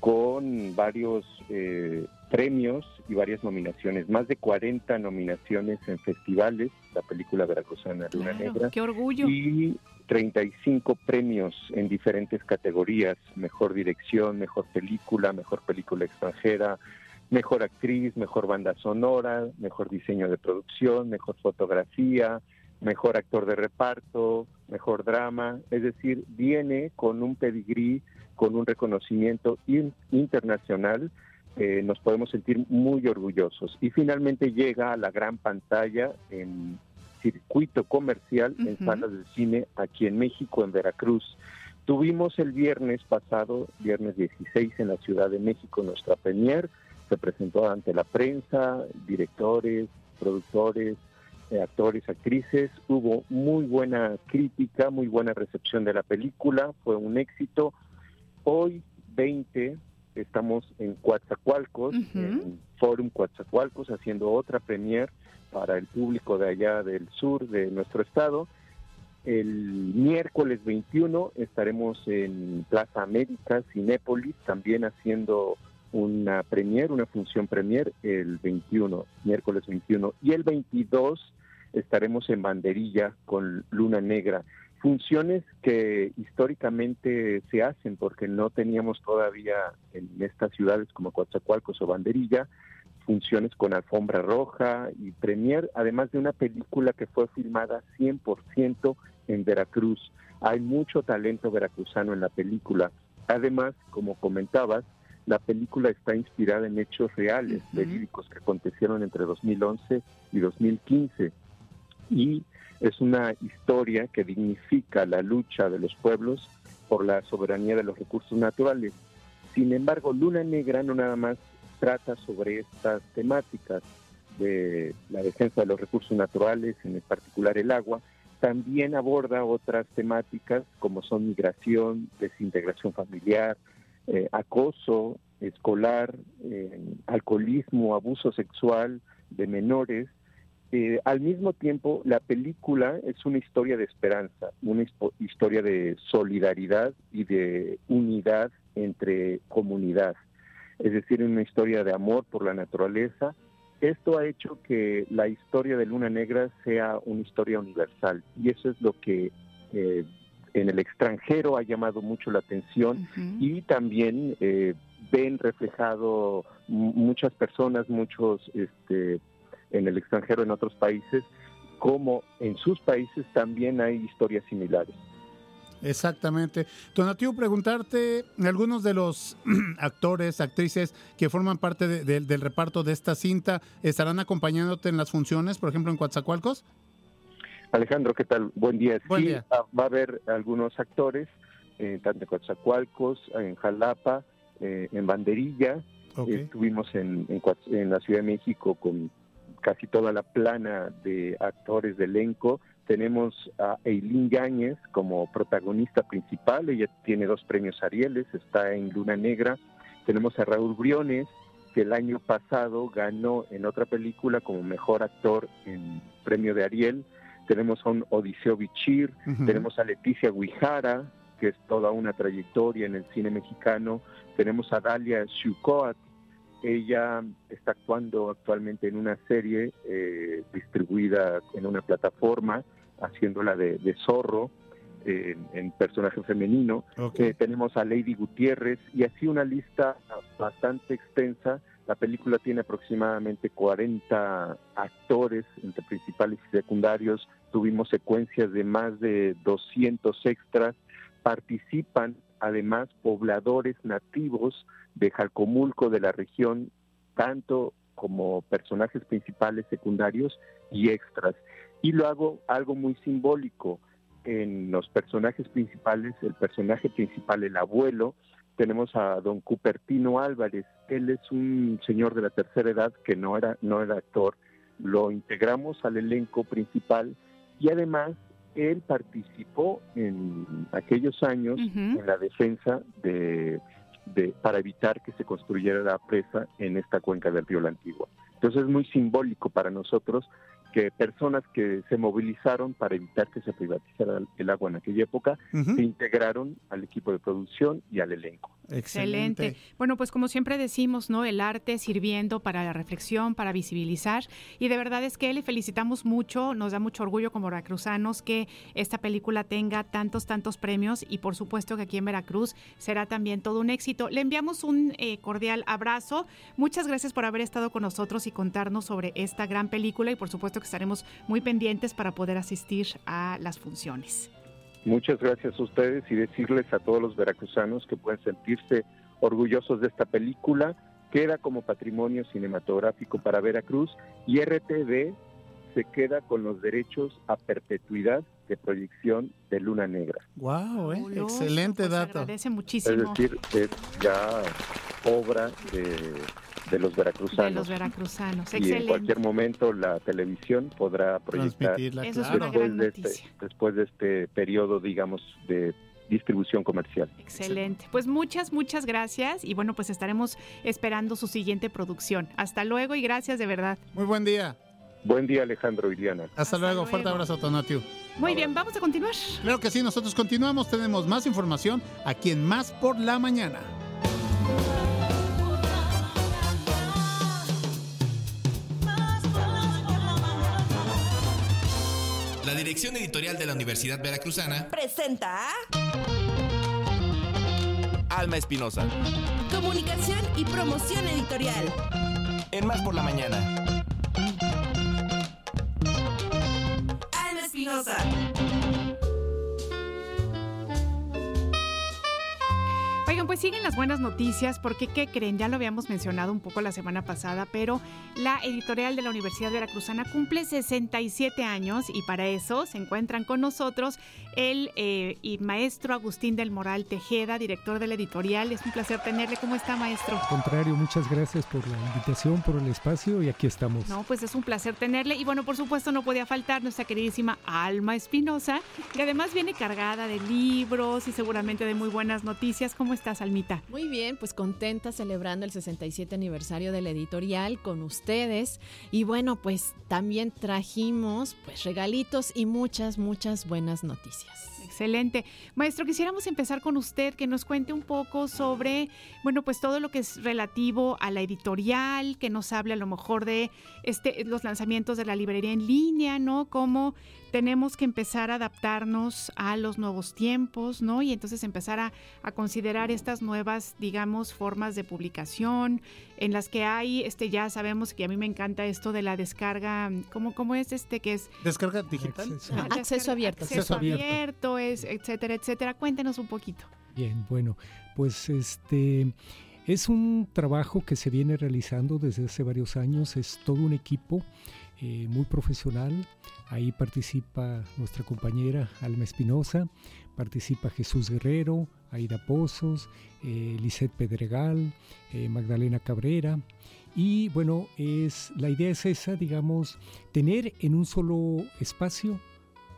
S27: con varios eh, premios y varias nominaciones, más de 40 nominaciones en festivales, la película veracruzana Luna
S3: Claro,
S27: Negra.
S3: qué orgullo.
S27: Y 35 premios en diferentes categorías, mejor dirección, mejor película, mejor película extranjera, mejor actriz, mejor banda sonora, mejor diseño de producción, mejor fotografía, mejor actor de reparto, mejor drama, es decir, viene con un pedigrí, con un reconocimiento in- internacional, eh, nos podemos sentir muy orgullosos. Y finalmente llega a la gran pantalla en circuito comercial en salas de cine aquí en México, en Veracruz. Tuvimos el viernes pasado, viernes 16, en la Ciudad de México, nuestra premier. Se presentó ante la prensa, directores, productores, eh, actores, actrices. Hubo muy buena crítica, muy buena recepción de la película. Fue un éxito. Hoy, 20, estamos en Coatzacoalcos, en Forum Coatzacoalcos, haciendo otra premier para el público de allá del sur de nuestro estado. El miércoles 21 estaremos en Plaza América, Cinépolis, también haciendo una premier, una función premier el 21, miércoles 21. Y el 22 estaremos en Banderilla con Luna Negra. Funciones que históricamente se hacen porque no teníamos todavía en estas ciudades como Coatzacoalcos o Banderilla funciones con alfombra roja y premier, además de una película que fue filmada 100% en Veracruz. Hay mucho talento veracruzano en la película. Además, como comentabas, la película está inspirada en hechos reales, verídicos que acontecieron entre 2011 y 2015. Y es una historia que dignifica la lucha de los pueblos por la soberanía de los recursos naturales. Sin embargo, Luna Negra no nada más trata sobre estas temáticas de la defensa de los recursos naturales, en particular el agua, también aborda otras temáticas como son migración, desintegración familiar, eh, acoso escolar, eh, alcoholismo, abuso sexual de menores. Eh, al mismo tiempo, la película es una historia de esperanza, una historia de solidaridad y de unidad entre comunidad es decir, una historia de amor por la naturaleza. Esto ha hecho que la historia de Luna Negra sea una historia universal y eso es lo que eh, en el extranjero ha llamado mucho la atención y también eh, ven reflejado mu- muchas personas, muchos este, en el extranjero, en otros países, como en sus países también hay historias similares.
S4: Exactamente. Donativo, preguntarte, algunos de los *clears throat* actores, actrices que forman parte de- de- del reparto de esta cinta, ¿estarán acompañándote en las funciones, por ejemplo, en Coatzacoalcos?
S27: Alejandro, ¿qué tal? Buen día.
S4: Buen
S27: sí,
S4: día.
S27: va a haber algunos actores, eh, tanto en Coatzacoalcos, en Jalapa, eh, en Banderilla. Estuvimos en, en la Ciudad de México con casi toda la plana de actores de elenco. Tenemos a Eileen Yáñez como protagonista principal. Ella tiene dos premios Arieles, está en Luna Negra. Tenemos a Raúl Briones, que el año pasado ganó en otra película como mejor actor en premio de Ariel. Tenemos a un Odiseo Bichir,
S29: Ujú.
S27: tenemos a Leticia Guijara, que es toda una trayectoria en el cine mexicano. Tenemos a Dalia Shukoat, ella está actuando actualmente en una serie eh, distribuida en una plataforma, haciéndola de, de zorro, eh, en personaje femenino. Eh, tenemos a Lady Gutiérrez y así una lista bastante extensa La película tiene aproximadamente 40 actores entre principales y secundarios. Tuvimos secuencias de más de 200 extras. Participan además pobladores nativos de Jalcomulco de la región, tanto como personajes principales, secundarios y extras. Y lo hago algo muy simbólico. En los personajes principales, el personaje principal, el abuelo, tenemos a don Cupertino Álvarez. Él es un señor de la tercera edad que no era, no era actor. Lo integramos al elenco principal y además él participó en aquellos años en la defensa de, de- para evitar que se construyera la presa en esta cuenca del río La Antigua. Entonces es muy simbólico para nosotros que personas que se movilizaron para evitar que se privatizara el agua en aquella época se integraron al equipo de producción y al elenco.
S3: Excelente. Bueno, pues como siempre decimos, ¿no? El arte sirviendo para la reflexión, para visibilizar. Y de verdad es que le felicitamos mucho, nos da mucho orgullo como veracruzanos que esta película tenga tantos, tantos premios y por supuesto que aquí en Veracruz será también todo un éxito. Le enviamos un eh, cordial abrazo. Muchas gracias por haber estado con nosotros y contarnos sobre esta gran película y por supuesto que estaremos muy pendientes para poder asistir a las funciones.
S27: Muchas gracias a ustedes y decirles a todos los veracruzanos que pueden sentirse orgullosos de esta película. Queda como patrimonio cinematográfico para Veracruz y RTV se queda con los derechos a perpetuidad de proyección de Luna Negra.
S4: Wow,
S3: Fabuloso,
S4: excelente
S3: pues, se
S4: dato.
S3: agradece
S27: Es
S3: muchísimo.
S27: decir, es ya obra de, de los veracruzanos.
S3: De los veracruzanos.
S27: y en cualquier momento la televisión podrá proyectar
S4: Transmitirla,
S3: Eso es claro. una
S27: después,
S3: gran
S27: de este,
S3: noticia.
S27: después de este periodo, digamos, de distribución comercial.
S3: Excelente. Pues muchas, muchas gracias y bueno, pues estaremos esperando su siguiente producción. Hasta luego y gracias de verdad.
S4: Muy buen día.
S27: Buen día, Alejandro Iriana.
S4: Hasta, luego. Fuerte abrazo, Tonatiu.
S3: Muy bien, vamos a continuar.
S4: Claro que sí, nosotros continuamos, tenemos más información aquí en Más por la Mañana.
S1: La dirección editorial de la Universidad Veracruzana,
S6: Presenta
S1: Alma Espinosa.
S6: Comunicación y Promoción Editorial.
S1: En Más por la Mañana.
S6: Alma Espinosa.
S3: Oigan, pues siguen las buenas noticias porque, ¿qué creen? Ya lo habíamos mencionado un poco la semana pasada, pero la editorial de la Universidad Veracruzana cumple 67 años y para eso se encuentran con nosotros el eh, y maestro Agustín del Moral Tejeda, director de la editorial. Es un placer tenerle. ¿Cómo está, maestro?
S30: Al contrario, muchas gracias por la invitación, por el espacio y aquí estamos.
S3: No, pues es un placer tenerle. Y bueno, por supuesto no podía faltar nuestra queridísima Alma Espinosa, que además viene cargada de libros y seguramente de muy buenas noticias. ¿Cómo estás, Almita?
S16: Muy bien, pues contenta celebrando el 67 aniversario de la editorial con ustedes. Y bueno, pues también trajimos pues regalitos y muchas, muchas buenas noticias.
S3: Excelente. Maestro, quisiéramos empezar con usted, que nos cuente un poco sobre, bueno, pues todo lo que es relativo a la editorial, que nos hable a lo mejor de este, los lanzamientos de la librería en línea, ¿no? Cómo tenemos que empezar a adaptarnos a los nuevos tiempos, ¿no? Y entonces empezar a, a considerar estas nuevas, digamos, formas de publicación en las que hay, este, ya sabemos que a mí me encanta esto de la descarga, ¿cómo, cómo es este que es?
S4: Descarga digital.
S3: Ah,
S16: Acceso abierto.
S3: Acceso
S30: Acceso abierto.
S3: Etcétera, etcétera. Cuéntenos un poquito.
S30: Bien, bueno, pues este es un trabajo que se viene realizando desde hace varios años, es todo un equipo eh, muy profesional. Ahí participa nuestra compañera Alma Espinosa, participa Jesús Guerrero, Aida Pozos, eh, Lisette Pedregal, eh, Magdalena Cabrera. Y bueno, es, la idea es esa, digamos, tener en un solo espacio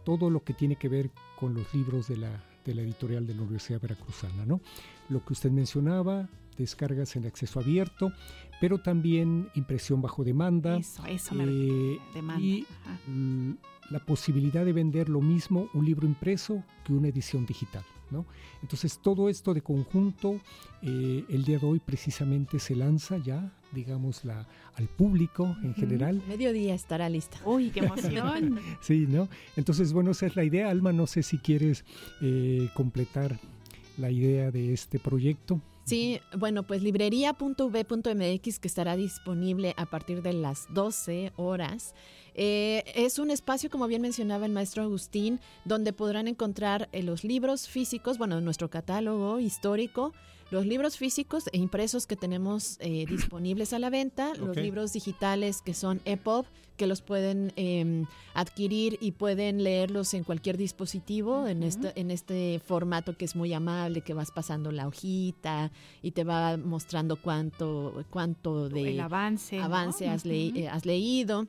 S30: todo lo que tiene que ver con los libros de la, de la editorial de la Universidad Veracruzana, ¿no? Lo que usted mencionaba, descargas en acceso abierto, pero también impresión bajo demanda.
S3: Eso, eso me
S30: eh,
S3: demanda.
S30: y
S3: Ajá.
S30: la posibilidad de vender lo mismo un libro impreso que una edición digital. ¿no? Entonces todo esto de conjunto, eh, el día de hoy precisamente se lanza ya, digamos, la, al público en general.
S16: Mediodía estará lista.
S3: Uy, qué emoción. *laughs*
S30: Sí, ¿no? Entonces, bueno, esa es la idea. Alma, no sé si quieres eh, completar la idea de este proyecto.
S16: Sí, bueno, pues librería.v.mx que estará disponible a partir de las 12 horas. Eh, es un espacio, como bien mencionaba el maestro Agustín, donde podrán encontrar eh, los libros físicos, bueno, nuestro catálogo histórico, los libros físicos e impresos que tenemos eh, *clears throat* disponibles a la venta, los libros digitales que son EPUB, que los pueden eh, adquirir y pueden leerlos en cualquier dispositivo, en, este, en este formato que es muy amable, que vas pasando la hojita y te va mostrando cuánto, cuánto de
S3: El avance, ¿no?
S16: avance has, le- eh, has leído.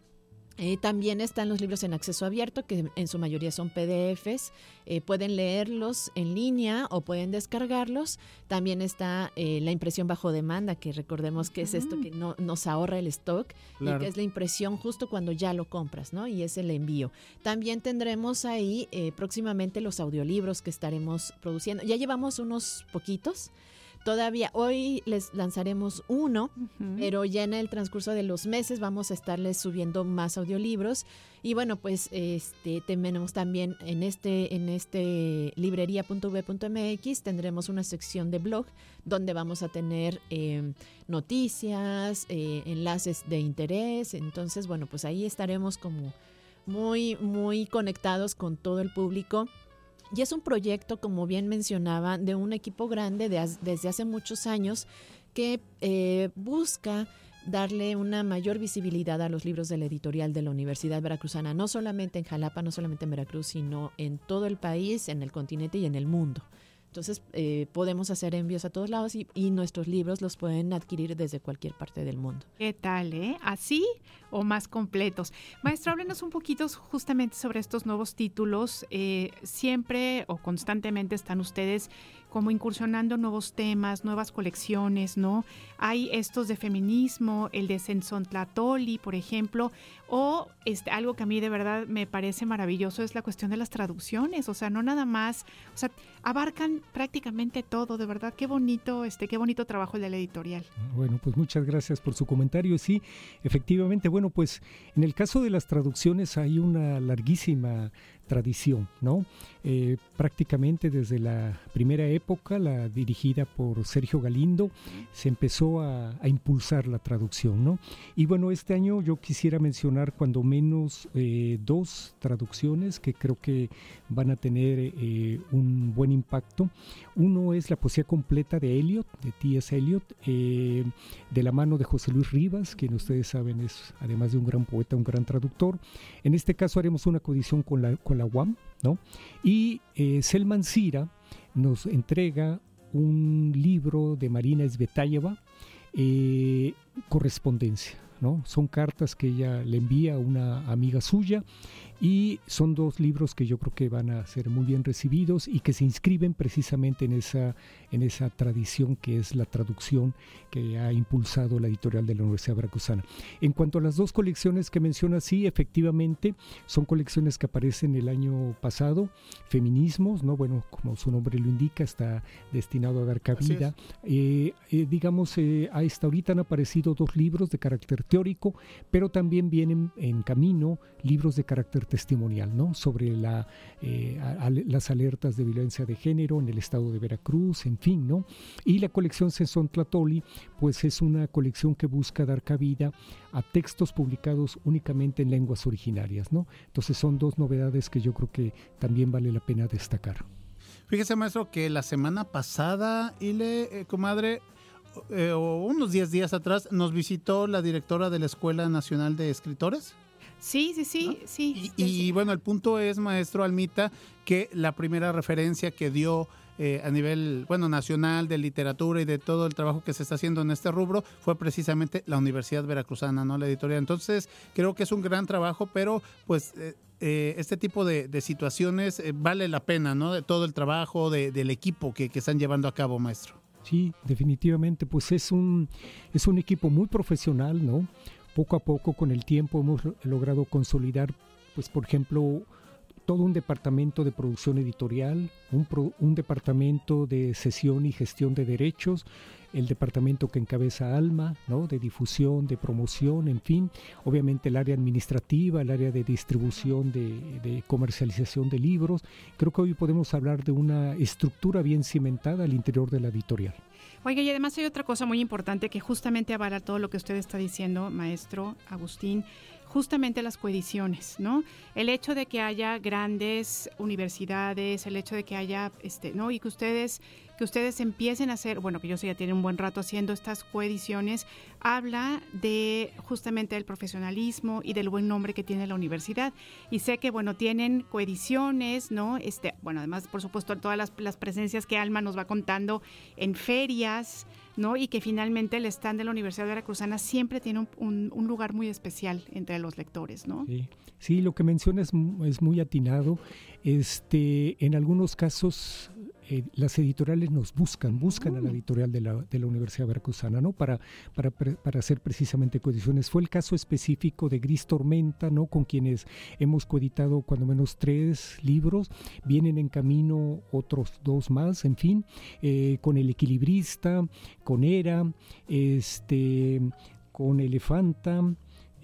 S16: Eh, también están los libros en acceso abierto, que en su mayoría son PDFs. Eh, pueden leerlos en línea o pueden descargarlos. También está eh, la impresión bajo demanda, que recordemos que es esto que no, nos ahorra el stock y que es la impresión justo cuando ya lo compras, ¿no? Y es el envío. También tendremos ahí eh, próximamente los audiolibros que estaremos produciendo. Ya llevamos unos poquitos. Todavía hoy les lanzaremos uno, pero ya en el transcurso de los meses vamos a estarles subiendo más audiolibros. Y bueno, pues este tenemos también en este, en este librería.v.mx tendremos una sección de blog donde vamos a tener eh, noticias, eh, enlaces de interés. Entonces, bueno, pues ahí estaremos como muy, muy conectados con todo el público. Y es un proyecto, como bien mencionaba, de un equipo grande de desde hace muchos años que eh, busca darle una mayor visibilidad a los libros de la editorial de la Universidad Veracruzana, no solamente en Jalapa, no solamente en Veracruz, sino en todo el país, en el continente y en el mundo. Entonces eh, podemos hacer envíos a todos lados y, y nuestros libros los pueden adquirir desde cualquier parte del mundo.
S3: ¿Qué tal, eh? ¿Así o más completos? Maestro, háblenos un poquito justamente sobre estos nuevos títulos. Eh, siempre o constantemente están ustedes como incursionando nuevos temas, nuevas colecciones, ¿no? Hay estos de feminismo, el de Sensontlatoli, por ejemplo, o este, algo que a mí de verdad me parece maravilloso es la cuestión de las traducciones, o sea, no nada más, o sea, abarcan prácticamente todo, de verdad, qué bonito, este, qué bonito trabajo el de la editorial.
S30: Bueno, pues muchas gracias por su comentario. Sí, efectivamente, bueno, pues en el caso de las traducciones hay una larguísima tradición, ¿no? Eh, prácticamente desde la primera época, la dirigida por Sergio Galindo, se empezó a, impulsar la traducción, ¿no? Y bueno, este año yo quisiera mencionar cuando menos eh, dos traducciones que creo que van a tener eh, un buen impacto. Uno es la poesía completa de Eliot, de T.S. Eliot, de la mano de José Luis Rivas, quien ustedes saben es, además de un gran poeta, un gran traductor. En este caso haremos una coedición con la, la UAM, ¿no? Y eh, Selman Sira nos entrega un libro de Marina Esvetayeva, eh, correspondencia. ¿no? Son cartas que ella le envía a una amiga suya y son dos libros que yo creo que van a ser muy bien recibidos y que se inscriben precisamente en esa, en esa tradición que es la traducción que ha impulsado la editorial de la Universidad Veracruzana. En cuanto a las dos colecciones que menciona, sí, efectivamente, son colecciones que aparecen el año pasado, Feminismos, ¿no? Bueno, como su nombre lo indica, está destinado a dar cabida. Eh, eh, digamos, eh, hasta ahorita han aparecido dos libros de carácter teórico, pero también vienen en camino libros de carácter testimonial, ¿no? Sobre la, eh, las alertas de violencia de género en el estado de Veracruz, en fin, ¿no? Y la colección Sensón Tlatoli, pues es una colección que busca dar cabida a textos publicados únicamente en lenguas originarias, ¿no? Entonces son dos novedades que yo creo que también vale la pena destacar.
S4: Fíjese, maestro, que la semana pasada, Ile, eh, comadre, eh, unos 10 días atrás, nos visitó la directora de la Escuela Nacional de Escritores.
S3: Sí, sí, sí, sí.
S4: Y, y, bueno, el punto es, maestro Almita, que la primera referencia que dio eh, a nivel, bueno, nacional de literatura y de todo el trabajo que se está haciendo en este rubro fue precisamente la Universidad Veracruzana, ¿no? La editorial. Entonces, creo que es un gran trabajo, pero pues eh, eh, este tipo de, de situaciones eh, vale la pena, ¿no? De todo el trabajo de- del equipo que, que están llevando a cabo, maestro.
S30: Sí, definitivamente, pues es un, es un equipo muy profesional, ¿no? Poco a poco, con el tiempo, hemos lo- logrado consolidar, pues, por ejemplo, todo un departamento de producción editorial, un, pro- un departamento de sesión y gestión de derechos, el departamento que encabeza Alma, ¿no? De difusión, de promoción, en fin. Obviamente el área administrativa, el área de distribución, de, de comercialización de libros. Creo que hoy podemos hablar de una estructura bien cimentada al interior de la editorial.
S3: Oiga, y además hay otra cosa muy importante que justamente avala todo lo que usted está diciendo, maestro Agustín, justamente las coediciones, ¿no? El hecho de que haya grandes universidades, el hecho de que haya, este, ¿no? Y que ustedes, que ustedes empiecen a hacer, bueno, que yo sé ya tienen un buen rato haciendo estas coediciones, habla de justamente del profesionalismo y del buen nombre que tiene la universidad. Y sé que, bueno, tienen coediciones, ¿no? Este, bueno, además, por supuesto, todas las, las presencias que Alma nos va contando en ferias, ¿no? Y que finalmente el stand de la Universidad Veracruzana siempre tiene un, un- un lugar muy especial entre los lectores, ¿no?
S30: Sí, sí, lo que menciona es, mu- es muy atinado. Este, en algunos casos, eh, las editoriales nos buscan, buscan a la editorial de la, de la Universidad Veracruzana, ¿no? Para, para, para hacer precisamente coediciones. Fue el caso específico de Gris Tormenta, ¿no? Con quienes hemos coeditado cuando menos tres libros. Vienen en camino otros dos más, en fin, eh, con El Equilibrista, con Era, este, con Elefanta,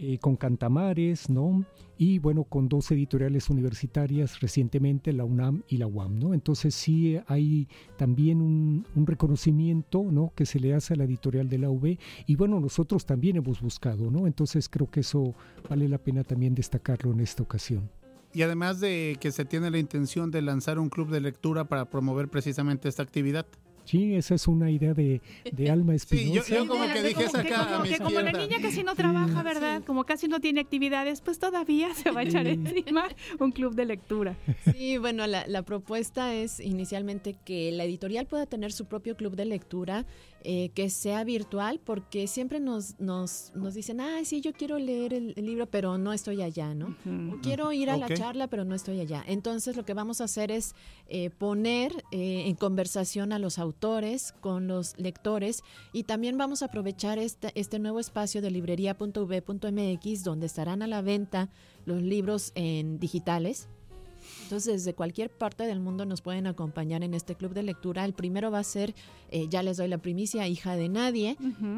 S30: eh, con Cantamares, ¿no? Y bueno, con dos editoriales universitarias recientemente, la UNAM y la UAM, ¿no? Entonces sí hay también un, un reconocimiento, ¿no? Que se le hace a la editorial de la UB y bueno, nosotros también hemos buscado, ¿no? Entonces creo que eso vale la pena también destacarlo en esta ocasión.
S4: Y además de que se tiene la intención de lanzar un club de lectura para promover precisamente esta actividad.
S30: Sí, esa es una idea de, de *laughs* Alma
S4: Sí, yo,
S30: Espinosa.
S4: yo como que dije esa acá
S3: como,
S4: a mi
S3: que como la niña casi no trabaja, ¿verdad? Como casi no tiene actividades, pues todavía se va a echar encima *laughs* un club de lectura.
S16: Sí, bueno, la, la propuesta es inicialmente que la editorial pueda tener su propio club de lectura, eh, que sea virtual, porque siempre nos, nos, nos dicen, ah, sí, yo quiero leer el, el libro, pero no estoy allá, ¿no? Quiero ir a la charla, pero no estoy allá. Entonces, lo que vamos a hacer es eh, poner eh, en conversación a los autores con los lectores y también vamos a aprovechar este, este nuevo espacio de librería.v.mx, donde estarán a la venta los libros en digitales. Entonces, desde cualquier parte del mundo nos pueden acompañar en este club de lectura. El primero va a ser, eh, ya les doy la primicia, Hija de Nadie.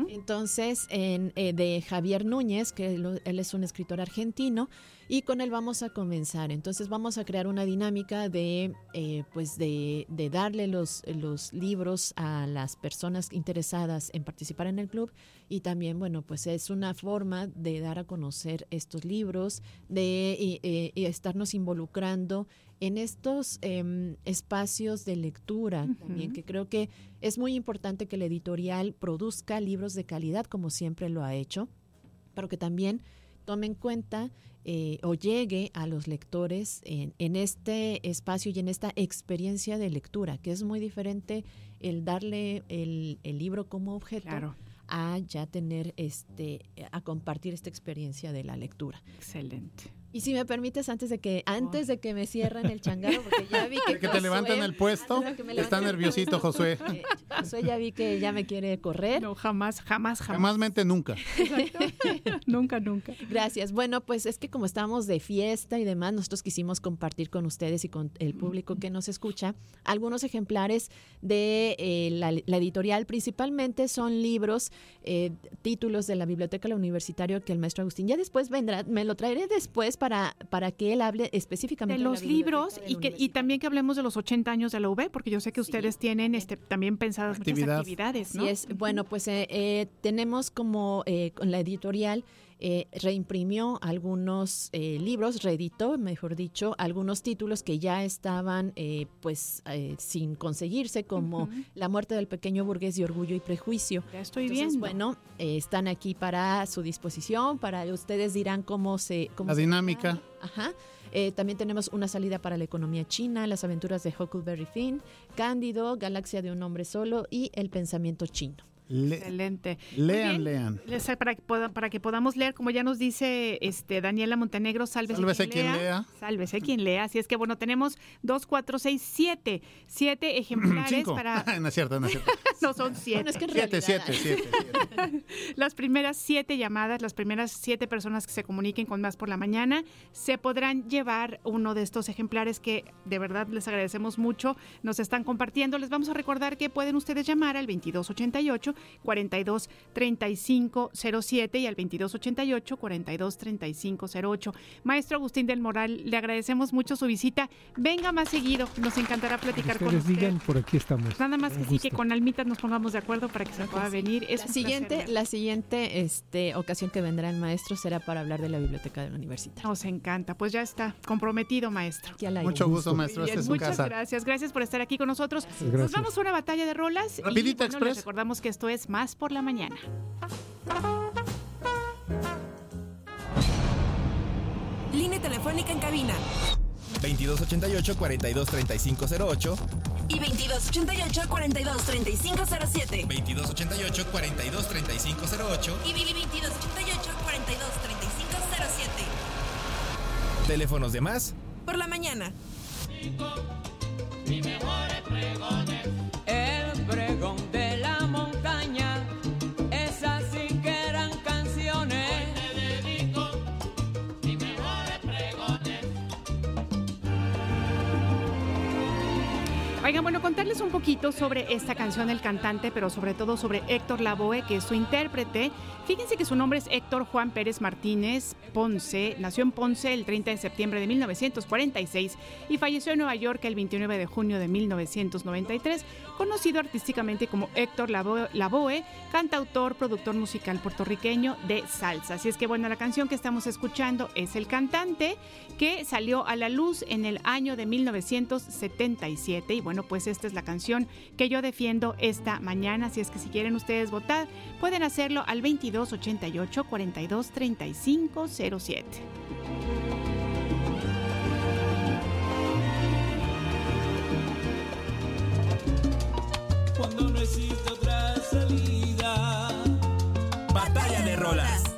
S16: Entonces, en, eh, de Javier Núñez, que lo- él es un escritor argentino, y con él vamos a comenzar. Entonces, vamos a crear una dinámica de, eh, pues de, de darle los, los libros a las personas interesadas en participar en el club y también, bueno, pues es una forma de dar a conocer estos libros, de y- eh, y estarnos involucrando en estos em, espacios de lectura también, que creo que es muy importante que la editorial produzca libros de calidad como siempre lo ha hecho, pero que también tome en cuenta eh, o llegue a los lectores en, en este espacio y en esta experiencia de lectura, que es muy diferente el darle el, el libro como objeto
S3: Claro.
S16: a ya tener este, a compartir esta experiencia de la lectura.
S3: Excelente.
S16: Y si me permites, antes de que, antes de que me cierren el changarro, porque ya vi *laughs* que,
S4: Que te levantan el puesto. Está nerviosito, Josué.
S16: eh, *laughs* Josué ya vi que ya me quiere correr.
S3: No, jamás, jamás, jamás.
S4: Jamás mente nunca. *laughs*
S3: nunca, nunca.
S16: Gracias. Bueno, pues es que como estamos de fiesta y demás, nosotros quisimos compartir con ustedes y con el público que nos escucha algunos ejemplares de eh, la, la editorial. Principalmente son libros, eh, títulos de la Biblioteca la Universitaria que el maestro Agustín ya después vendrá, me lo traeré después para, para que él hable
S3: De
S16: específicamente
S3: los
S16: la Biblioteca
S3: libros
S16: de la
S3: y, que, y también que hablemos de los 80 años de la UB, porque yo sé que ustedes tienen este también pensadas muchas
S16: Actividad.
S3: actividades, ¿no?
S16: Así es. Bueno, pues eh, eh, tenemos como eh, con la editorial eh, reimprimió algunos eh, libros, reeditó, mejor dicho, algunos títulos que ya estaban eh, pues eh, sin conseguirse, como. La muerte del pequeño burgués de orgullo y prejuicio.
S3: Ya estoy viendo.
S16: Bueno, eh, están aquí para su disposición, para ustedes dirán cómo se... Cómo
S4: La
S16: se
S4: dinámica.
S16: Ajá. Eh, también tenemos una salida para la economía china, las aventuras de Huckleberry Finn, Cándido, Galaxia de un hombre solo y el pensamiento chino.
S3: Excelente.
S4: Lean,
S3: bien.
S4: lean.
S3: Les- Para para que podamos leer, como ya nos dice este Daniela Montenegro, sálvese,
S4: Sálvese quien lea.
S3: Sálvese quien *laughs* lea. Así es que, bueno, tenemos dos, cuatro, seis, siete. Siete *clears throat* ejemplares
S4: Cinco.
S3: para... *laughs*
S4: no es cierto, no es cierto. *laughs*
S3: no, son siete.
S16: Bueno, es que en
S4: Siete,
S16: realidad-
S4: siete, siete.
S3: Las primeras siete llamadas, las primeras siete personas que se comuniquen con Más por la Mañana, se podrán llevar uno de estos ejemplares que de verdad les agradecemos mucho. Nos están compartiendo. Les vamos a recordar que pueden ustedes llamar al 2288 42 35 07 y al 22 88 42 35 08. Maestro Agustín del Moral, le agradecemos mucho su visita. Venga más seguido, nos encantará platicar con
S30: Ustedes
S3: usted.
S30: digan, por aquí estamos.
S3: Nada más que sí, que con Almitas nos pongamos de acuerdo para que se pueda venir. Es
S16: la siguiente,
S3: placer
S16: la siguiente este, ocasión que vendrá el maestro será para habbar de la biblioteca de la universidad.
S3: Nos encanta, pues ya está comprometido, maestro.
S4: Mucho gusto, maestro.
S3: Muy
S4: Esta
S3: bien,
S4: es su
S3: muchas
S4: casa.
S3: gracias, gracias por estar aquí con nosotros. Nos vamos a una batalla de rolas. y,
S4: Rapidita
S3: bueno,
S4: Express.
S3: les recordamos que esto es Más por la Mañana.
S6: Línea telefónica en cabina.
S1: 2288 423508
S6: y 2288 423507
S1: 2288 423508
S6: y 2288 423507
S1: Teléfonos de más.
S6: Por la mañana.
S29: El pregón de la
S3: Bueno, contarles un poquito sobre esta canción del cantante, pero sobre todo sobre Héctor Lavoe, que es su intérprete. Fíjense que su nombre es Héctor Juan Pérez Martínez Ponce. Nació en Ponce el 30 de septiembre de 1946 y falleció en Nueva York el 29 de junio de 1993. Conocido artísticamente como Héctor Lavoe, Lavoe, cantautor, productor musical puertorriqueño de salsa. Así es que, bueno, la canción que estamos escuchando es El Cantante, que salió a la luz en el año de 1977. Y bueno, pues esta es la canción que yo defiendo esta mañana. Así es que si quieren ustedes votar, pueden hacerlo al 2288 42 35 07.
S28: Cuando no existe otra salida.
S1: Batalla de rolas.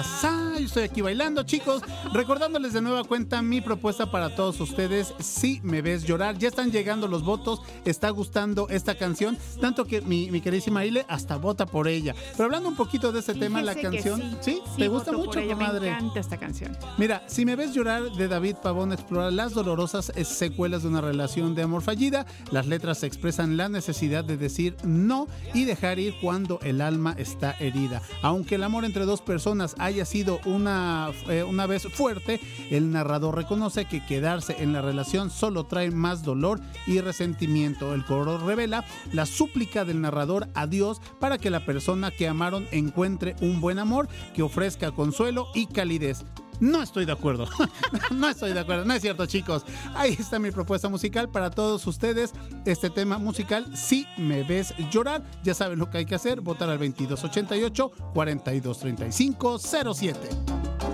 S4: Sa, sa. Yo estoy aquí bailando, chicos. Recordándoles de nueva cuenta mi propuesta para todos ustedes. Si me ves llorar, ya están llegando los votos. Está gustando esta canción. Tanto que mi, mi queridísima Ile hasta vota por ella. Pero hablando un poquito de este tema, la canción.
S3: sí,
S4: ¿Te
S3: sí,
S4: gusta mucho,
S3: ella,
S4: comadre?
S3: Me encanta esta canción.
S4: Mira, si me ves llorar de David Pavón explora las dolorosas secuelas de una relación de amor fallida, las letras expresan la necesidad de decir no y dejar ir cuando el alma está herida. Aunque el amor entre dos personas haya sido una, eh, una vez fuerte, el narrador reconoce que quedarse en la relación solo trae más dolor y resentimiento. El coro revela la súplica del narrador a Dios para que la persona que amaron encuentre un buen amor que ofrezca consuelo y calidez. No estoy de acuerdo. *laughs* no estoy de acuerdo. No es cierto, chicos. Ahí está mi propuesta musical para todos ustedes. Este tema musical, si me ves llorar, ya saben lo que hay que hacer. Votar al 2288 4235 07.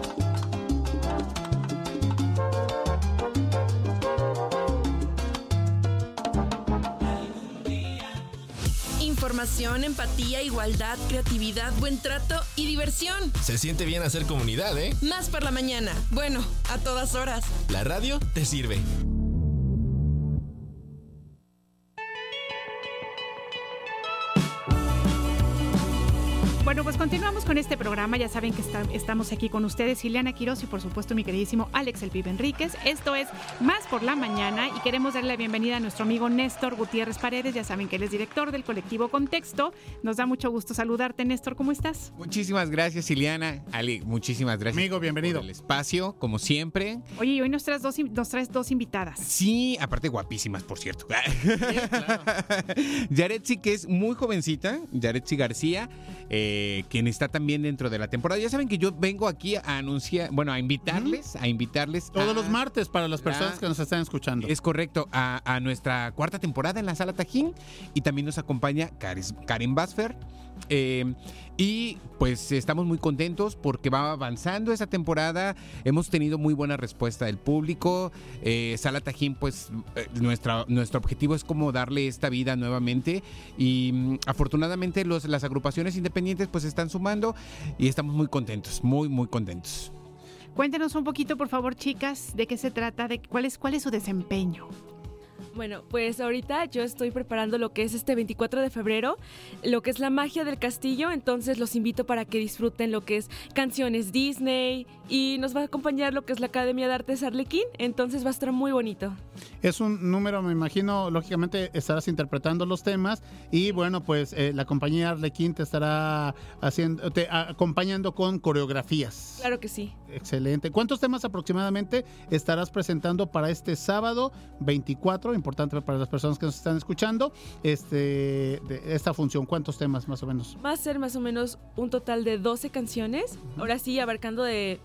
S6: Información, empatía, igualdad, creatividad, buen trato y diversión.
S1: Se siente bien hacer comunidad, ¿eh?
S6: Más por la mañana. Bueno, a todas horas.
S1: La radio te sirve.
S3: Bueno, pues continuamos con este programa. Ya saben que está- estamos aquí con ustedes, Ileana Quiroz y por supuesto mi queridísimo Alex El Pibe Enríquez. Esto es Más por la Mañana y queremos darle la bienvenida a nuestro amigo Néstor Gutiérrez Paredes. Ya saben que él es director del colectivo Contexto. Nos da mucho gusto saludarte, Néstor. ¿Cómo estás?
S31: Muchísimas gracias, Ileana. Ali, muchísimas gracias.
S4: Amigo, bienvenido.
S31: Por el espacio, como siempre.
S3: Oye, y hoy nos traes dos, nos traes dos invitadas.
S31: Sí, aparte guapísimas, por cierto. *laughs* Yaretsi, que es muy jovencita, Yaretsi García, eh, quien está también dentro de la temporada. Ya saben que yo vengo aquí a anunciar, bueno, a invitarles, a invitarles
S4: Todos
S31: a-
S4: los martes para las personas
S31: La-
S4: que nos están escuchando.
S31: Es correcto, a, a nuestra cuarta temporada en la sala Tajín y también nos acompaña Karis- Karen Basfer. Eh, y pues estamos muy contentos porque va avanzando esa temporada. Hemos tenido muy buena respuesta del público. Eh, Sala Tajín, pues eh, nuestro objetivo es como darle esta vida nuevamente. Y mm, afortunadamente los, las agrupaciones independientes pues están sumando y estamos muy contentos, muy, muy contentos.
S3: Cuéntenos un poquito, por favor, chicas, de qué se trata, de cuál cuál es su desempeño.
S32: Bueno, pues ahorita yo estoy preparando lo que es este 24 de febrero, lo que es la magia del castillo, entonces los invito para que disfruten lo que es canciones Disney y nos va a acompañar lo que es la Academia de Artes Arlequín, entonces va a estar muy bonito.
S4: Es un número, me imagino, lógicamente estarás interpretando los temas y bueno, pues eh, la compañía Arlequín te estará haciendo, te, acompañando con coreografías.
S32: Claro que sí.
S4: Excelente. ¿Cuántos temas aproximadamente estarás presentando para este sábado 24? Importante para las personas que nos están escuchando. Este, de esta función, ¿cuántos temas más o menos?
S32: Va a ser más o menos un total de 12 canciones, ahora sí abarcando de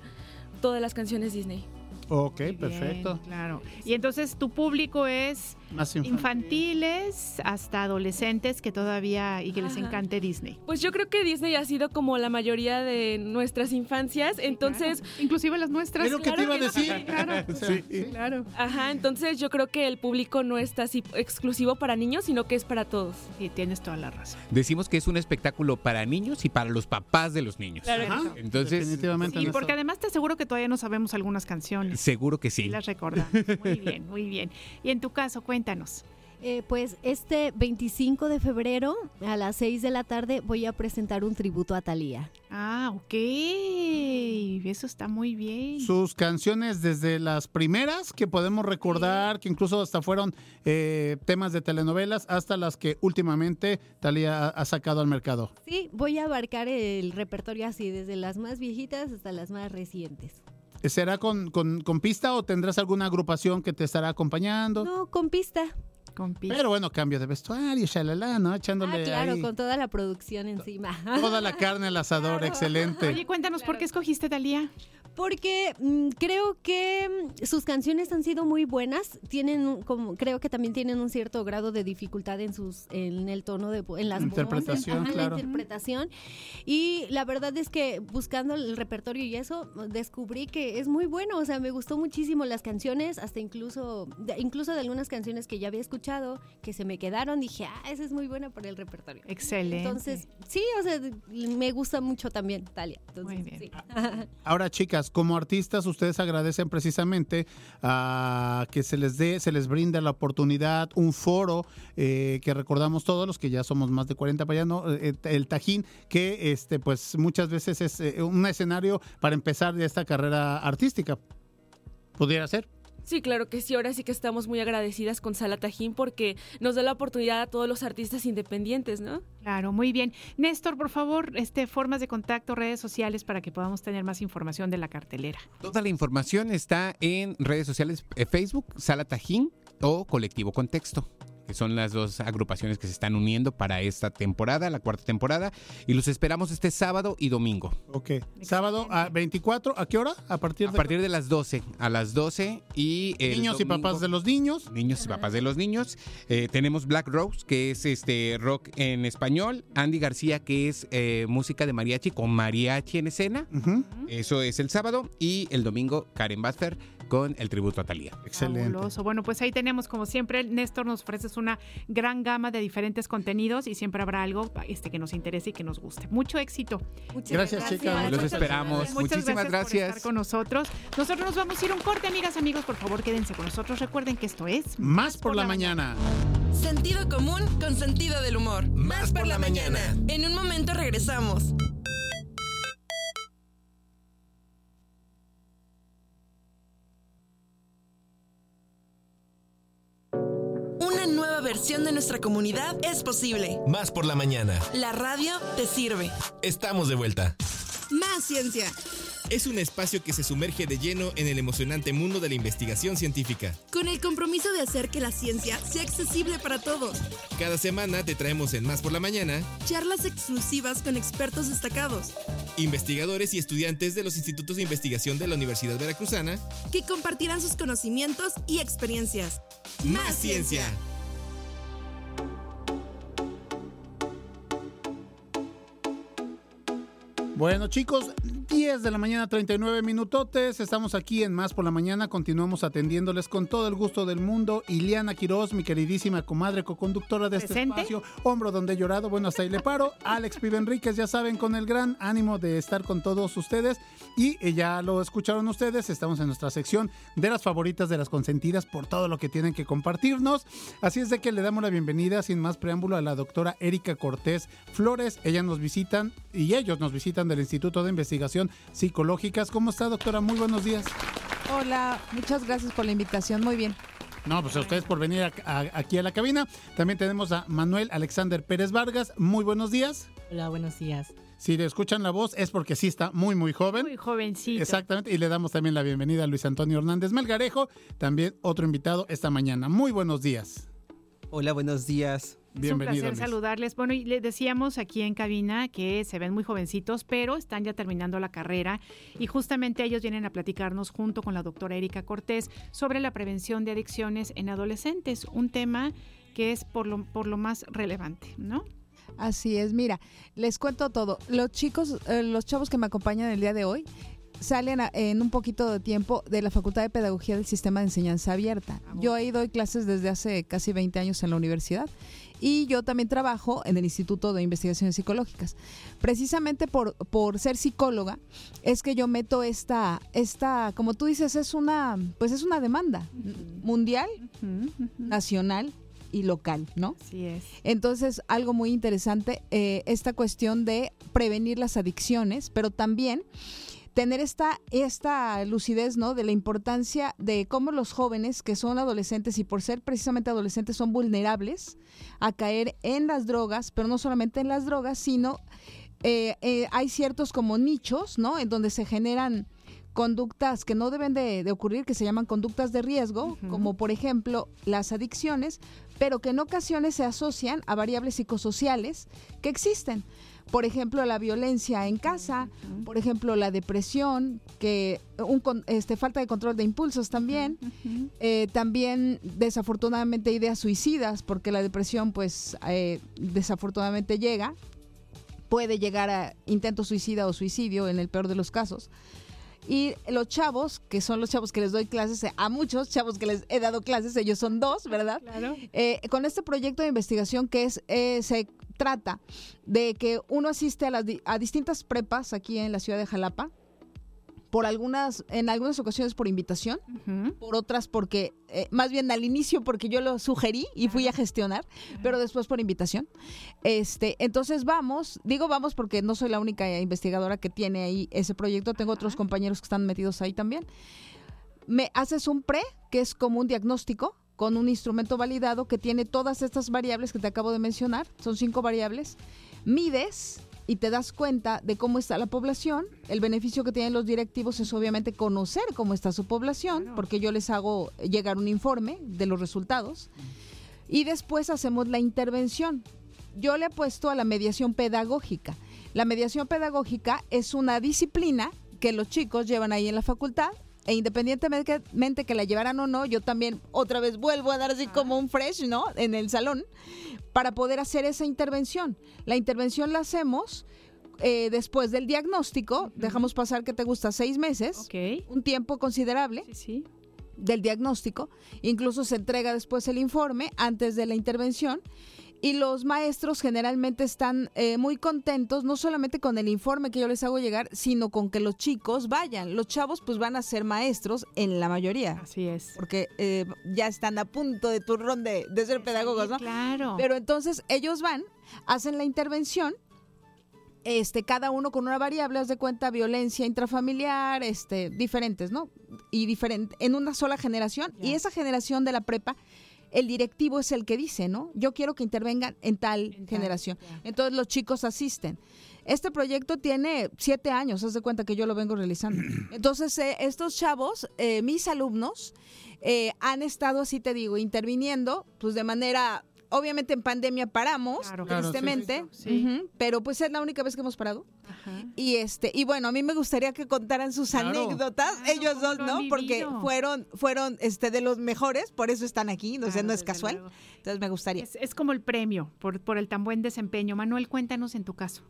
S32: todas las canciones Disney.
S4: Ok, perfecto.
S3: Bien, claro. Y entonces tu público es
S4: Más infantil.
S3: infantiles hasta adolescentes que todavía y que les
S32: Ajá.
S3: encante Disney.
S32: Pues yo creo que Disney ha sido como la mayoría de nuestras infancias, entonces...
S3: Inclusive las nuestras.
S32: Es lo que te iba a decir. *laughs*
S3: Claro,
S32: Sí.
S3: claro.
S32: Ajá, entonces yo creo que el público no está así exclusivo para niños, sino que es para todos.
S3: Y tienes toda la razón.
S31: Decimos que es un espectáculo para niños y para los papás de los niños.
S3: Claro sí.
S31: Entonces,
S4: definitivamente.
S3: Sí, porque además te aseguro que todavía no sabemos algunas canciones.
S31: seguro que sí.
S3: Y las recordamos. Muy bien, muy bien. Y en tu caso, cuéntanos.
S33: Eh, pues este 25 de febrero a las 6 de la tarde voy a presentar un tributo a Thalía.
S3: Ah, ok. Eso está muy bien.
S4: Sus canciones desde las primeras que podemos recordar, que incluso hasta fueron eh, temas de telenovelas, hasta las que últimamente Talía ha, ha sacado al mercado.
S33: Sí, voy a abarcar el repertorio así, desde las más viejitas hasta las más recientes.
S4: ¿Será con, con- con pista o tendrás alguna agrupación que te estará acompañando?
S33: No, con pista.
S3: Con pista.
S4: Pero bueno, cambio de vestuario, shalala, ¿no? Echándole
S33: Ah, claro,
S4: ahí
S33: con toda la producción encima.
S4: toda la carne al asador, excelente.
S3: Oye, cuéntanos, ¿por qué escogiste Talía?
S33: Porque mm, creo que mm, sus canciones han sido muy buenas. Tienen un- como creo que también tienen un cierto grado de dificultad en sus en el tono de en las
S4: Interpretación,
S33: voces, ajá,
S4: claro.
S33: la interpretación. Y la verdad es que buscando el repertorio y eso descubrí que es muy bueno, o sea, me gustó muchísimo las canciones, hasta incluso de, incluso de algunas canciones que ya había escuchado que se me quedaron, dije, "Ah, esa es muy buena para el repertorio."
S3: Excelente.
S33: Entonces, sí, o sea, me gusta mucho también Talia. Entonces, sí.
S4: Ahora, chicas, como artistas, ustedes agradecen precisamente a que se les dé, se les brinda la oportunidad, un foro eh, que recordamos todos los que ya somos más de 40 para allá, ¿no? El Tajín, que este, pues muchas veces es eh, un escenario para empezar esta carrera artística. Pudiera ser.
S32: Sí, claro que sí. Ahora sí que estamos muy agradecidas con Sala Tajín porque nos da la oportunidad a todos los artistas independientes, ¿no?
S3: Claro, muy bien. Néstor, por favor, este, formas de contacto, redes sociales para que podamos tener más información de la cartelera.
S31: Toda la información está en redes sociales, eh, Facebook, Sala Tajín o Colectivo Contexto, que son las dos agrupaciones que se están uniendo para esta temporada, la cuarta temporada, y los esperamos este sábado y domingo.
S4: Ok. Sábado a 24, ¿a qué hora? A partir
S31: A
S4: de
S31: partir de las 12, a las 12 y el
S4: niños y papás de los niños.
S31: Niños y papás de los niños. Eh, tenemos Black Rose, que es este rock en español. Andy García, que es eh, música de mariachi con mariachi en escena. Eso es el sábado. Y el domingo, Karen Basfer con el tributo a Talía.
S3: Fabuloso. Bueno, pues ahí tenemos, como siempre, Néstor, nos ofreces una gran gama de diferentes contenidos y siempre habrá algo este, que nos interese y que nos guste. Mucho éxito.
S4: Muchas Gracias, gracias. chicas.
S31: Los esperamos.
S3: Muchas
S31: Muchísimas gracias.
S3: estar con nosotros. Nosotros nos vamos a ir a un corte, amigas, amigos. Por favor, quédense con nosotros. Recuerden que esto es
S4: Más por la mañana.
S6: Sentido común con sentido del humor. Más por la mañana. En un momento regresamos. Nueva versión de nuestra comunidad es posible.
S1: Más por la mañana.
S6: La radio te sirve.
S1: Estamos de vuelta.
S6: Más ciencia.
S1: Es un espacio que se sumerge de lleno en el emocionante mundo de la investigación científica.
S6: Con el compromiso de hacer que la ciencia sea accesible para todos.
S1: Cada semana te traemos en Más por la mañana
S6: Charlas exclusivas con expertos destacados.
S1: investigadores y estudiantes de los institutos de investigación de la Universidad Veracruzana.
S6: que compartirán sus conocimientos y experiencias.
S1: Más ciencia.
S4: Bueno, chicos, 10 de la mañana, 39 minutotes. Estamos aquí en Más por la Mañana. Continuamos atendiéndoles con todo el gusto del mundo. Iliana Quiroz, mi queridísima comadre, coconductora de este
S3: ¿Presente?
S4: espacio. Hombro donde he llorado. Bueno, hasta ahí le paro. Alex Pibe Enríquez, ya saben, con el gran ánimo de estar con todos ustedes. Y eh, ya lo escucharon ustedes. Estamos en nuestra sección de las favoritas de las consentidas por todo lo que tienen que compartirnos. Así es de que le damos la bienvenida, sin más preámbulo, a la doctora Erika Cortés Flores. Ella nos visitan y ellos nos visitan del Instituto de Investigación Psicológicas. ¿Cómo está, doctora? Muy buenos días.
S34: Hola, muchas gracias por la invitación. Muy bien.
S4: No, pues a ustedes por venir a- a- aquí a la cabina. También tenemos a Manuel Alexander Pérez Vargas. Muy buenos días.
S35: Hola, buenos días.
S4: Si le escuchan la voz es porque sí está muy, muy joven.
S3: Muy jovencito.
S4: Exactamente. Y le damos también la bienvenida a Luis Antonio Hernández Melgarejo, también otro invitado esta mañana. Muy buenos días.
S35: Hola, buenos días.
S3: Es un placer saludarles. Bueno, y les decíamos aquí en cabina que se ven muy jovencitos, pero están ya terminando la carrera y justamente ellos vienen a platicarnos junto con la doctora Erika Cortés sobre la prevención de adicciones en adolescentes, un tema que es por lo, por lo más relevante, ¿no?
S34: Así es, mira, les cuento todo. Los chicos, eh, los chavos que me acompañan el día de hoy salen a- en un poquito de tiempo de la Facultad de Pedagogía del Sistema de Enseñanza Abierta. Yo ahí doy clases desde hace casi 20 años en la universidad y yo también trabajo en el Instituto de Investigaciones Psicológicas. Precisamente por, por ser psicóloga es que yo meto esta, esta, como tú dices, es una, pues es una demanda mundial, nacional y local, ¿no?
S3: Así es.
S34: Entonces, algo muy interesante, eh, esta cuestión de prevenir las adicciones, pero también tener esta, esta lucidez, ¿no? De la importancia de cómo los jóvenes que son adolescentes y por ser precisamente adolescentes son vulnerables a caer en las drogas, pero no solamente en las drogas, sino eh, eh, hay ciertos como nichos, ¿no? En donde se generan conductas que no deben de, de ocurrir, que se llaman conductas de riesgo, como por ejemplo las adicciones, pero que en ocasiones se asocian a variables psicosociales que existen. Por ejemplo, la violencia en casa, por ejemplo, la depresión, que un con- este, falta de control de impulsos también, eh, también desafortunadamente ideas suicidas, porque la depresión pues eh, desafortunadamente llega, puede llegar a intento suicida o suicidio en el peor de los casos. Y los chavos, que son los chavos que les doy clases, a muchos chavos que les he dado clases, ellos son dos, ¿verdad?
S3: Claro.
S34: Eh, con este proyecto de investigación que es eh, se trata de que uno asiste a, las, a distintas prepas aquí en la ciudad de Jalapa, por algunas, en algunas ocasiones por invitación, por otras porque, eh, más bien al inicio porque yo lo sugerí y fui a gestionar, pero después por invitación. Este, entonces vamos, digo vamos porque no soy la única investigadora que tiene ahí ese proyecto, tengo otros compañeros que están metidos ahí también. Me haces un pre, que es como un diagnóstico con un instrumento validado que tiene todas estas variables que te acabo de mencionar, son cinco variables. Mides y te das cuenta de cómo está la población. El beneficio que tienen los directivos es obviamente conocer cómo está su población, porque yo les hago llegar un informe de los resultados. Y después hacemos la intervención. Yo le he puesto a la mediación pedagógica. La mediación pedagógica es una disciplina que los chicos llevan ahí en la facultad e independientemente que la llevaran o no, yo también otra vez vuelvo a dar así como un fresh, ¿no? En el salón para poder hacer esa intervención. La intervención la hacemos eh, después del diagnóstico, dejamos pasar que te gusta seis meses, un tiempo considerable del diagnóstico, incluso se entrega después el informe antes de la intervención y los maestros generalmente están eh, muy contentos, no solamente con el informe que yo les hago llegar, sino con que los chicos vayan. Los chavos pues van a ser maestros en la mayoría.
S3: Así es.
S34: Porque eh, ya están a punto de turrón de, de ser pedagogos, ¿no?
S3: Claro.
S34: Pero entonces ellos van, hacen la intervención, este, cada uno con una variable, haz de cuenta, violencia intrafamiliar, este, diferentes, ¿no? Y diferente, en una sola generación. Y esa generación de la prepa, el directivo es el que dice, ¿no? Yo quiero que intervengan en tal generación. Entonces los chicos asisten. Este proyecto tiene siete años, haz de cuenta que yo lo vengo realizando. *clears throat* Entonces, eh, estos chavos, eh, mis alumnos, eh, han estado, así te digo, interviniendo, pues de manera, obviamente en pandemia paramos,
S3: Claro, sí,
S34: tristemente,
S3: sí,
S34: pero pues es la única vez que hemos parado. Y este, y bueno, a mí me gustaría que contaran sus
S3: Claro.
S34: anécdotas, ellos dos, ¿no? Porque fueron, fueron este de los mejores, por eso están aquí, no sé, no es casual. Entonces me gustaría.
S3: Es, es como el premio por, por el tan buen desempeño. Manuel, cuéntanos en tu caso.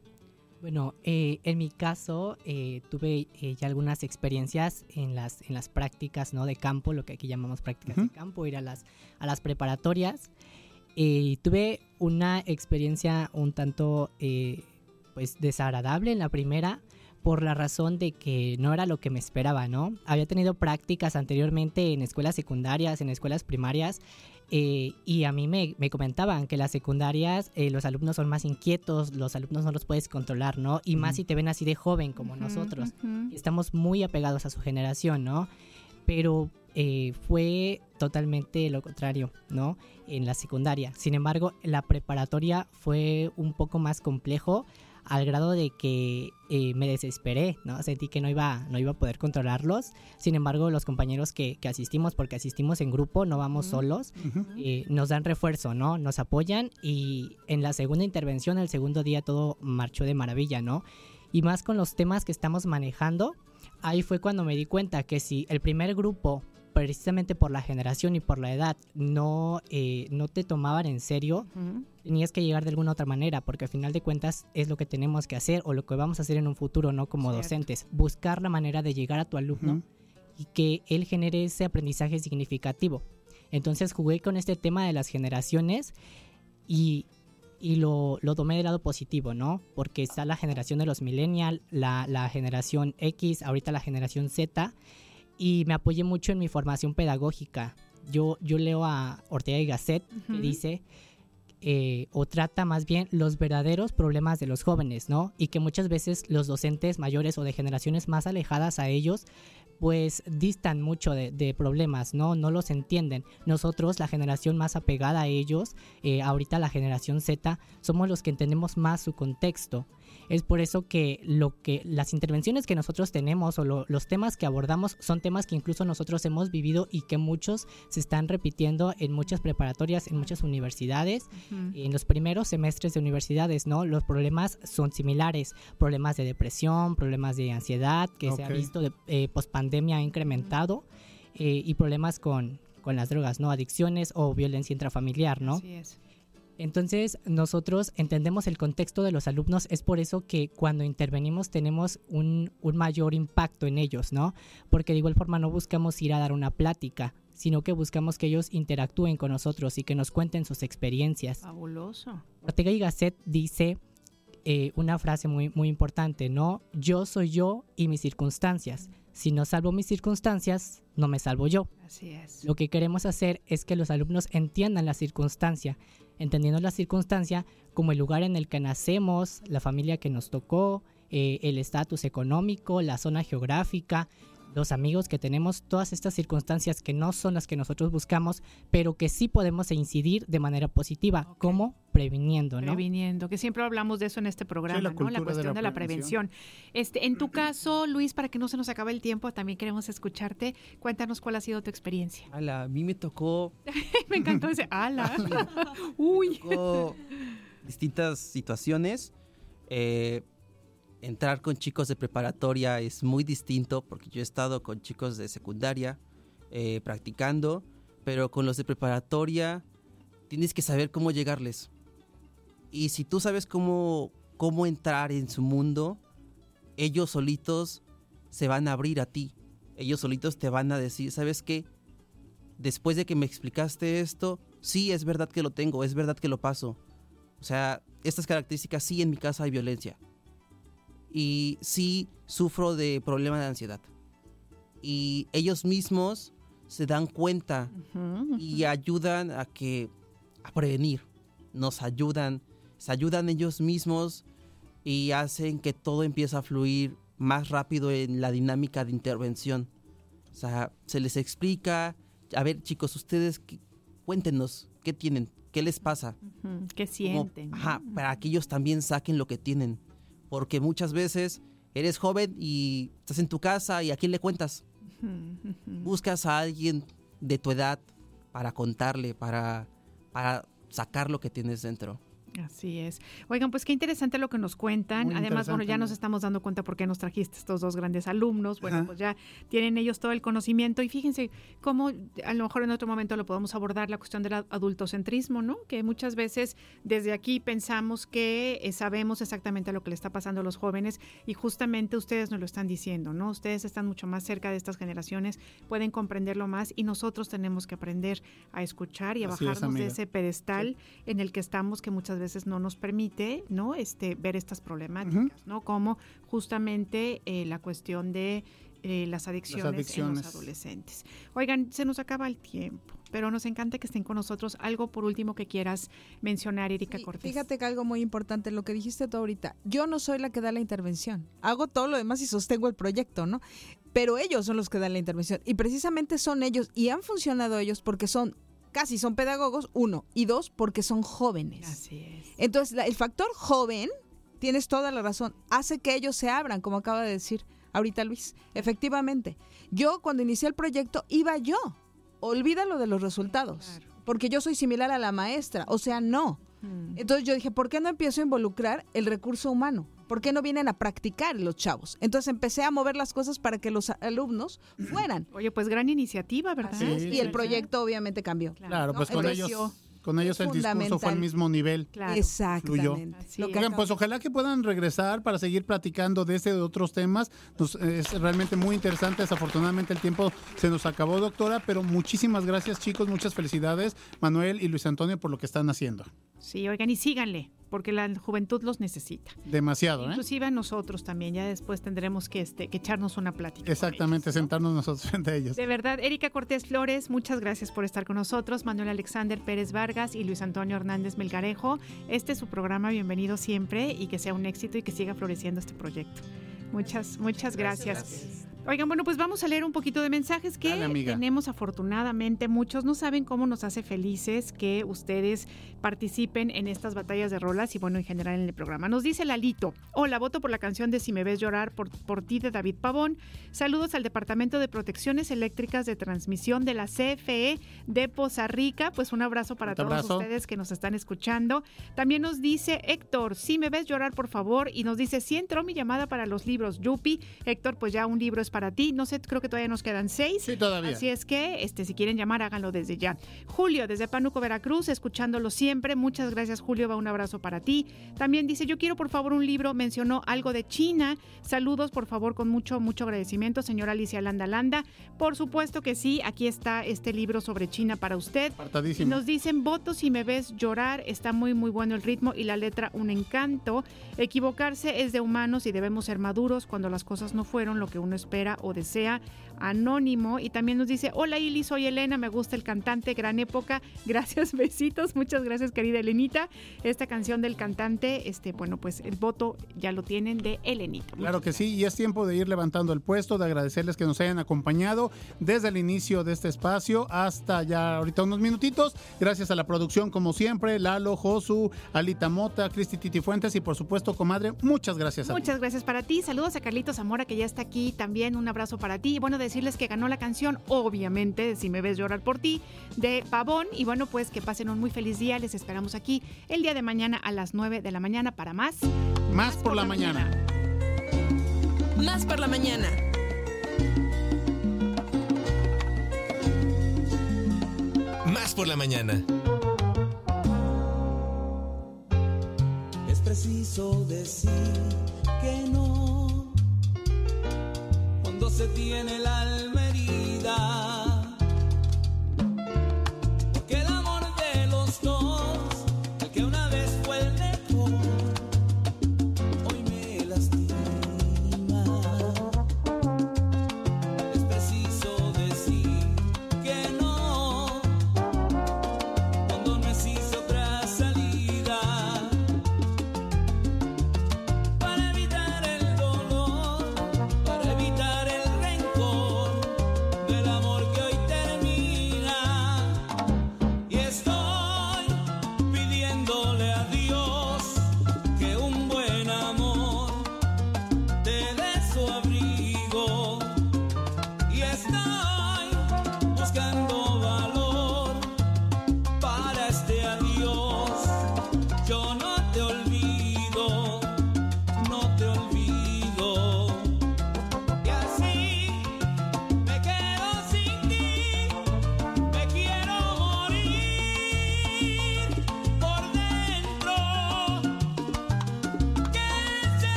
S36: Bueno, eh, en mi caso eh, tuve eh, ya algunas experiencias en las, en las prácticas ¿no? de campo, lo que aquí llamamos prácticas de campo, ir a las, a las preparatorias. Eh, tuve una experiencia un tanto eh, pues desagradable en la primera por la razón de que no era lo que me esperaba, ¿no? Había tenido prácticas anteriormente en escuelas secundarias, en escuelas primarias, eh, y a mí me, me comentaban que las secundarias eh, los alumnos son más inquietos, los alumnos no los puedes controlar, ¿no? Y más
S37: Mm.
S36: si te ven así de joven como
S37: Ujú,
S36: nosotros.
S37: ujú.
S36: Estamos muy apegados a su generación, ¿no? Pero eh, fue totalmente lo contrario, ¿no? En la secundaria. Sin embargo, la preparatoria fue un poco más complejo al grado de que eh, me desesperé, ¿no? Sentí que no iba, no iba a poder controlarlos. Sin embargo, los compañeros que, que asistimos, porque asistimos en grupo, no vamos solos, eh, nos dan refuerzo, ¿no? Nos apoyan y en la segunda intervención, el segundo día, todo marchó de maravilla, ¿no? Y más con los temas que estamos manejando, ahí fue cuando me di cuenta que si el primer grupo, precisamente por la generación y por la edad, no, eh, no te tomaban en serio, tenías que llegar de alguna otra manera, porque al final de cuentas es lo que tenemos que hacer o lo que vamos a hacer en un futuro, ¿no? Como
S37: Cierto.
S36: docentes, buscar la manera de llegar a tu alumno y que él genere ese aprendizaje significativo. Entonces jugué con este tema de las generaciones y, y lo, lo tomé del lado positivo, ¿no? Porque está la generación de los millennials, la, la generación X, ahorita la generación Z, y me apoyé mucho en mi formación pedagógica. Yo, yo leo a Ortega y Gasset, que
S37: Ujú.
S36: dice, eh, o trata más bien los verdaderos problemas de los jóvenes, ¿no? Y que muchas veces los docentes mayores o de generaciones más alejadas a ellos, pues distan mucho de, problemas, ¿no? No los entienden. Nosotros, la generación más apegada a ellos, eh, ahorita la generación Z, somos los que entendemos más su contexto. Es por eso que lo que las intervenciones que nosotros tenemos o lo- los temas que abordamos son temas que incluso nosotros hemos vivido y que muchos se están repitiendo en muchas preparatorias, en muchas universidades, en los primeros semestres de universidades, ¿no? Los problemas son similares, problemas de depresión, problemas de ansiedad que se ha visto de, eh, pospandemia ha incrementado eh, y problemas con, con las drogas, ¿no? Adicciones o violencia intrafamiliar, ¿no?
S3: Así es.
S36: Entonces, nosotros entendemos el contexto de los alumnos, es por eso que cuando intervenimos tenemos un, un mayor impacto en ellos, ¿no? Porque de igual forma no buscamos ir a dar una plática, sino que buscamos que ellos interactúen con nosotros y que nos cuenten sus experiencias.
S3: Fabuloso.
S36: Ortega y Gasset dice eh, una frase muy, muy importante, ¿no? Yo soy yo y mis circunstancias. Si no salvo mis circunstancias, no me salvo yo.
S3: Así es.
S36: Lo que queremos hacer es que los alumnos entiendan la circunstancia, entendiendo la circunstancia como el lugar en el que nacemos, la familia que nos tocó, eh, el estatus económico, la zona geográfica, los amigos que tenemos, todas estas circunstancias que no son las que nosotros buscamos, pero que sí podemos incidir de manera positiva, como previniendo, ¿no?
S3: Previniendo, que siempre hablamos de eso en este programa,
S36: la
S3: ¿no? La
S36: de
S3: cuestión
S36: la
S3: de la prevención. Este, en tu caso, Luis, para que no se nos acabe el tiempo, también queremos escucharte. Cuéntanos cuál ha sido tu experiencia.
S35: Ala, a mí me tocó *laughs*
S3: Me encantó ese ala. *laughs* Uy.
S35: tocó distintas situaciones. Eh, entrar con chicos de preparatoria es muy distinto porque yo he estado con chicos de secundaria eh, practicando, pero con los de preparatoria tienes que saber cómo llegarles. Y si tú sabes cómo, cómo entrar en su mundo, ellos solitos se van a abrir a ti. Ellos solitos te van a decir, ¿sabes qué? Después de que me explicaste esto, sí, es verdad que lo tengo, es verdad que lo paso. O sea, estas características, sí, en mi casa hay violencia. Y sí, sufro de problema de ansiedad. Y ellos mismos se dan cuenta y ayudan a que a prevenir. Nos ayudan, se ayudan ellos mismos y hacen que todo empiece a fluir más rápido en la dinámica de intervención. O sea, se les explica, a ver chicos, ustedes cuéntenos qué tienen, qué les pasa.
S3: ¿Qué
S35: Como-
S3: sienten?
S35: ajá, para que ellos también saquen lo que tienen. Porque muchas veces eres joven y estás en tu casa y a quién le cuentas. *laughs* Buscas a alguien de tu edad para contarle, para, para sacar lo que tienes dentro.
S3: Así es. Oigan, pues qué interesante lo que nos cuentan.
S4: Muy
S3: Además, bueno, ya nos estamos dando cuenta por qué nos trajiste estos dos grandes alumnos. Bueno,
S4: Ajá.
S3: pues ya tienen ellos todo el conocimiento y fíjense cómo a lo mejor en otro momento lo podemos abordar la cuestión del adultocentrismo, ¿no? Que muchas veces desde aquí pensamos que eh, sabemos exactamente lo que le está pasando a los jóvenes y justamente ustedes nos lo están diciendo, ¿no? Ustedes están mucho más cerca de estas generaciones, pueden comprenderlo más y nosotros tenemos que aprender a escuchar y a
S4: Así es,
S3: bajarnos de ese pedestal en el que estamos que muchas veces no nos permite no este ver estas problemáticas no como justamente eh, la cuestión de eh, las, adicciones en
S4: adicciones.
S3: los adolescentes. Oigan se nos acaba el tiempo pero nos encanta que estén con nosotros. Algo por último que quieras mencionar Erika Cortés.
S34: Fíjate que algo muy importante, lo que dijiste tú ahorita, yo no soy la que da la intervención, hago todo lo demás y sostengo el proyecto, ¿no? Pero ellos son los que dan la intervención. Y precisamente son ellos y han funcionado ellos porque son casi son pedagogos, uno, y dos, porque son jóvenes.
S3: Así es.
S34: Entonces, la- el factor joven, tienes toda la razón, hace que ellos se abran, como acaba de decir ahorita Luis. Efectivamente, yo cuando inicié el proyecto iba yo, olvídalo de los resultados, porque yo soy similar a la maestra, o sea, no.
S3: Mm.
S34: Entonces yo dije, ¿por qué no empiezo a involucrar el recurso humano? ¿Por qué no vienen a practicar los chavos? Entonces empecé a mover las cosas para que los alumnos fueran.
S3: Oye, pues gran iniciativa, ¿verdad?
S34: Es, y el proyecto obviamente cambió.
S4: Claro,
S34: ¿no?
S4: pues con
S34: Entonces,
S4: ellos, con ellos el discurso fue al mismo nivel.
S34: Claro. Exactamente.
S4: Fluyó.
S34: Lo que
S4: Oigan, pues ojalá que puedan regresar para seguir platicando de este y de otros temas. Nos- es realmente muy interesante. Desafortunadamente el tiempo se nos acabó, doctora, pero muchísimas gracias, chicos. Muchas felicidades, Manuel y Luis Antonio, por lo que están haciendo.
S3: Sí oigan y síganle porque la juventud los necesita
S4: Demasiado, ¿eh?
S3: inclusive a nosotros también ya después tendremos que este que echarnos una plática
S4: Exactamente, sentarnos nosotros *laughs* frente a ellos.
S3: De verdad, Erika Cortés Flores, muchas gracias por estar con nosotros. Manuel Alexander Pérez Vargas y Luis Antonio Hernández Melgarejo. Este es su programa, bienvenido siempre y que sea un éxito y que siga floreciendo este proyecto. Muchas, muchas gracias. Oigan, bueno, pues vamos a leer un poquito de mensajes que
S4: Dale,
S3: tenemos afortunadamente. Muchos no saben cómo nos hace felices que ustedes participen en estas batallas de rolas y bueno, en general en el programa. Nos dice Lalito, hola, voto por la canción de Si me ves llorar por, por ti de David Pavón. Saludos al Departamento de Protecciones Eléctricas de Transmisión de la CFE de Poza Rica. Pues un abrazo para todos
S4: abrazo.
S3: ustedes que nos están escuchando. También nos dice Héctor, si me ves llorar, por favor. Y nos dice, si entró mi llamada para los libros Yupi. Héctor, pues ya un libro es para ti. No sé, creo que todavía nos quedan seis.
S4: Sí, todavía.
S3: Así es que, este, si quieren llamar, háganlo desde ya. Julio, desde Pánuco, Veracruz, escuchándolo siempre. Muchas gracias, Julio. Va un abrazo para ti. También dice, yo quiero por favor un libro. Mencionó algo de China. Saludos, por favor, con mucho, mucho agradecimiento, señora Alicia Landa Landa. Por supuesto que sí, aquí está este libro sobre China para usted. Nos dicen, votos si me ves llorar. Está muy, muy bueno el ritmo y la letra un encanto. Equivocarse es de humanos y debemos ser maduros cuando las cosas no fueron lo que uno espera o desea. Anónimo. Y también nos dice, hola Ili, soy Elena, me gusta el cantante, gran época. *laughs* Gracias, besitos. Muchas gracias, querida Elenita. Esta canción del cantante, este, bueno, pues el voto ya lo tienen de Elenita.
S4: Claro que sí, y es tiempo de ir levantando el puesto, de agradecerles que nos hayan acompañado desde el inicio de este espacio hasta ya ahorita unos minutitos. Gracias a la producción, como siempre, Lalo, Josu, Alita Mota, Cristi Titi Fuentes y por supuesto, comadre, muchas gracias a ti.
S3: Muchas gracias para ti. Saludos a Carlitos Zamora que ya está aquí también. Un abrazo para ti. Y bueno, decirles que ganó la canción, obviamente, Si me ves llorar por ti, de Pavón. Y bueno, pues que pasen un muy feliz día. Les esperamos aquí el día de mañana a las 9 de la mañana para más.
S4: Más por la mañana.
S6: Más por la mañana.
S1: Más por la mañana.
S28: Es preciso decir que no cuando se tiene el alma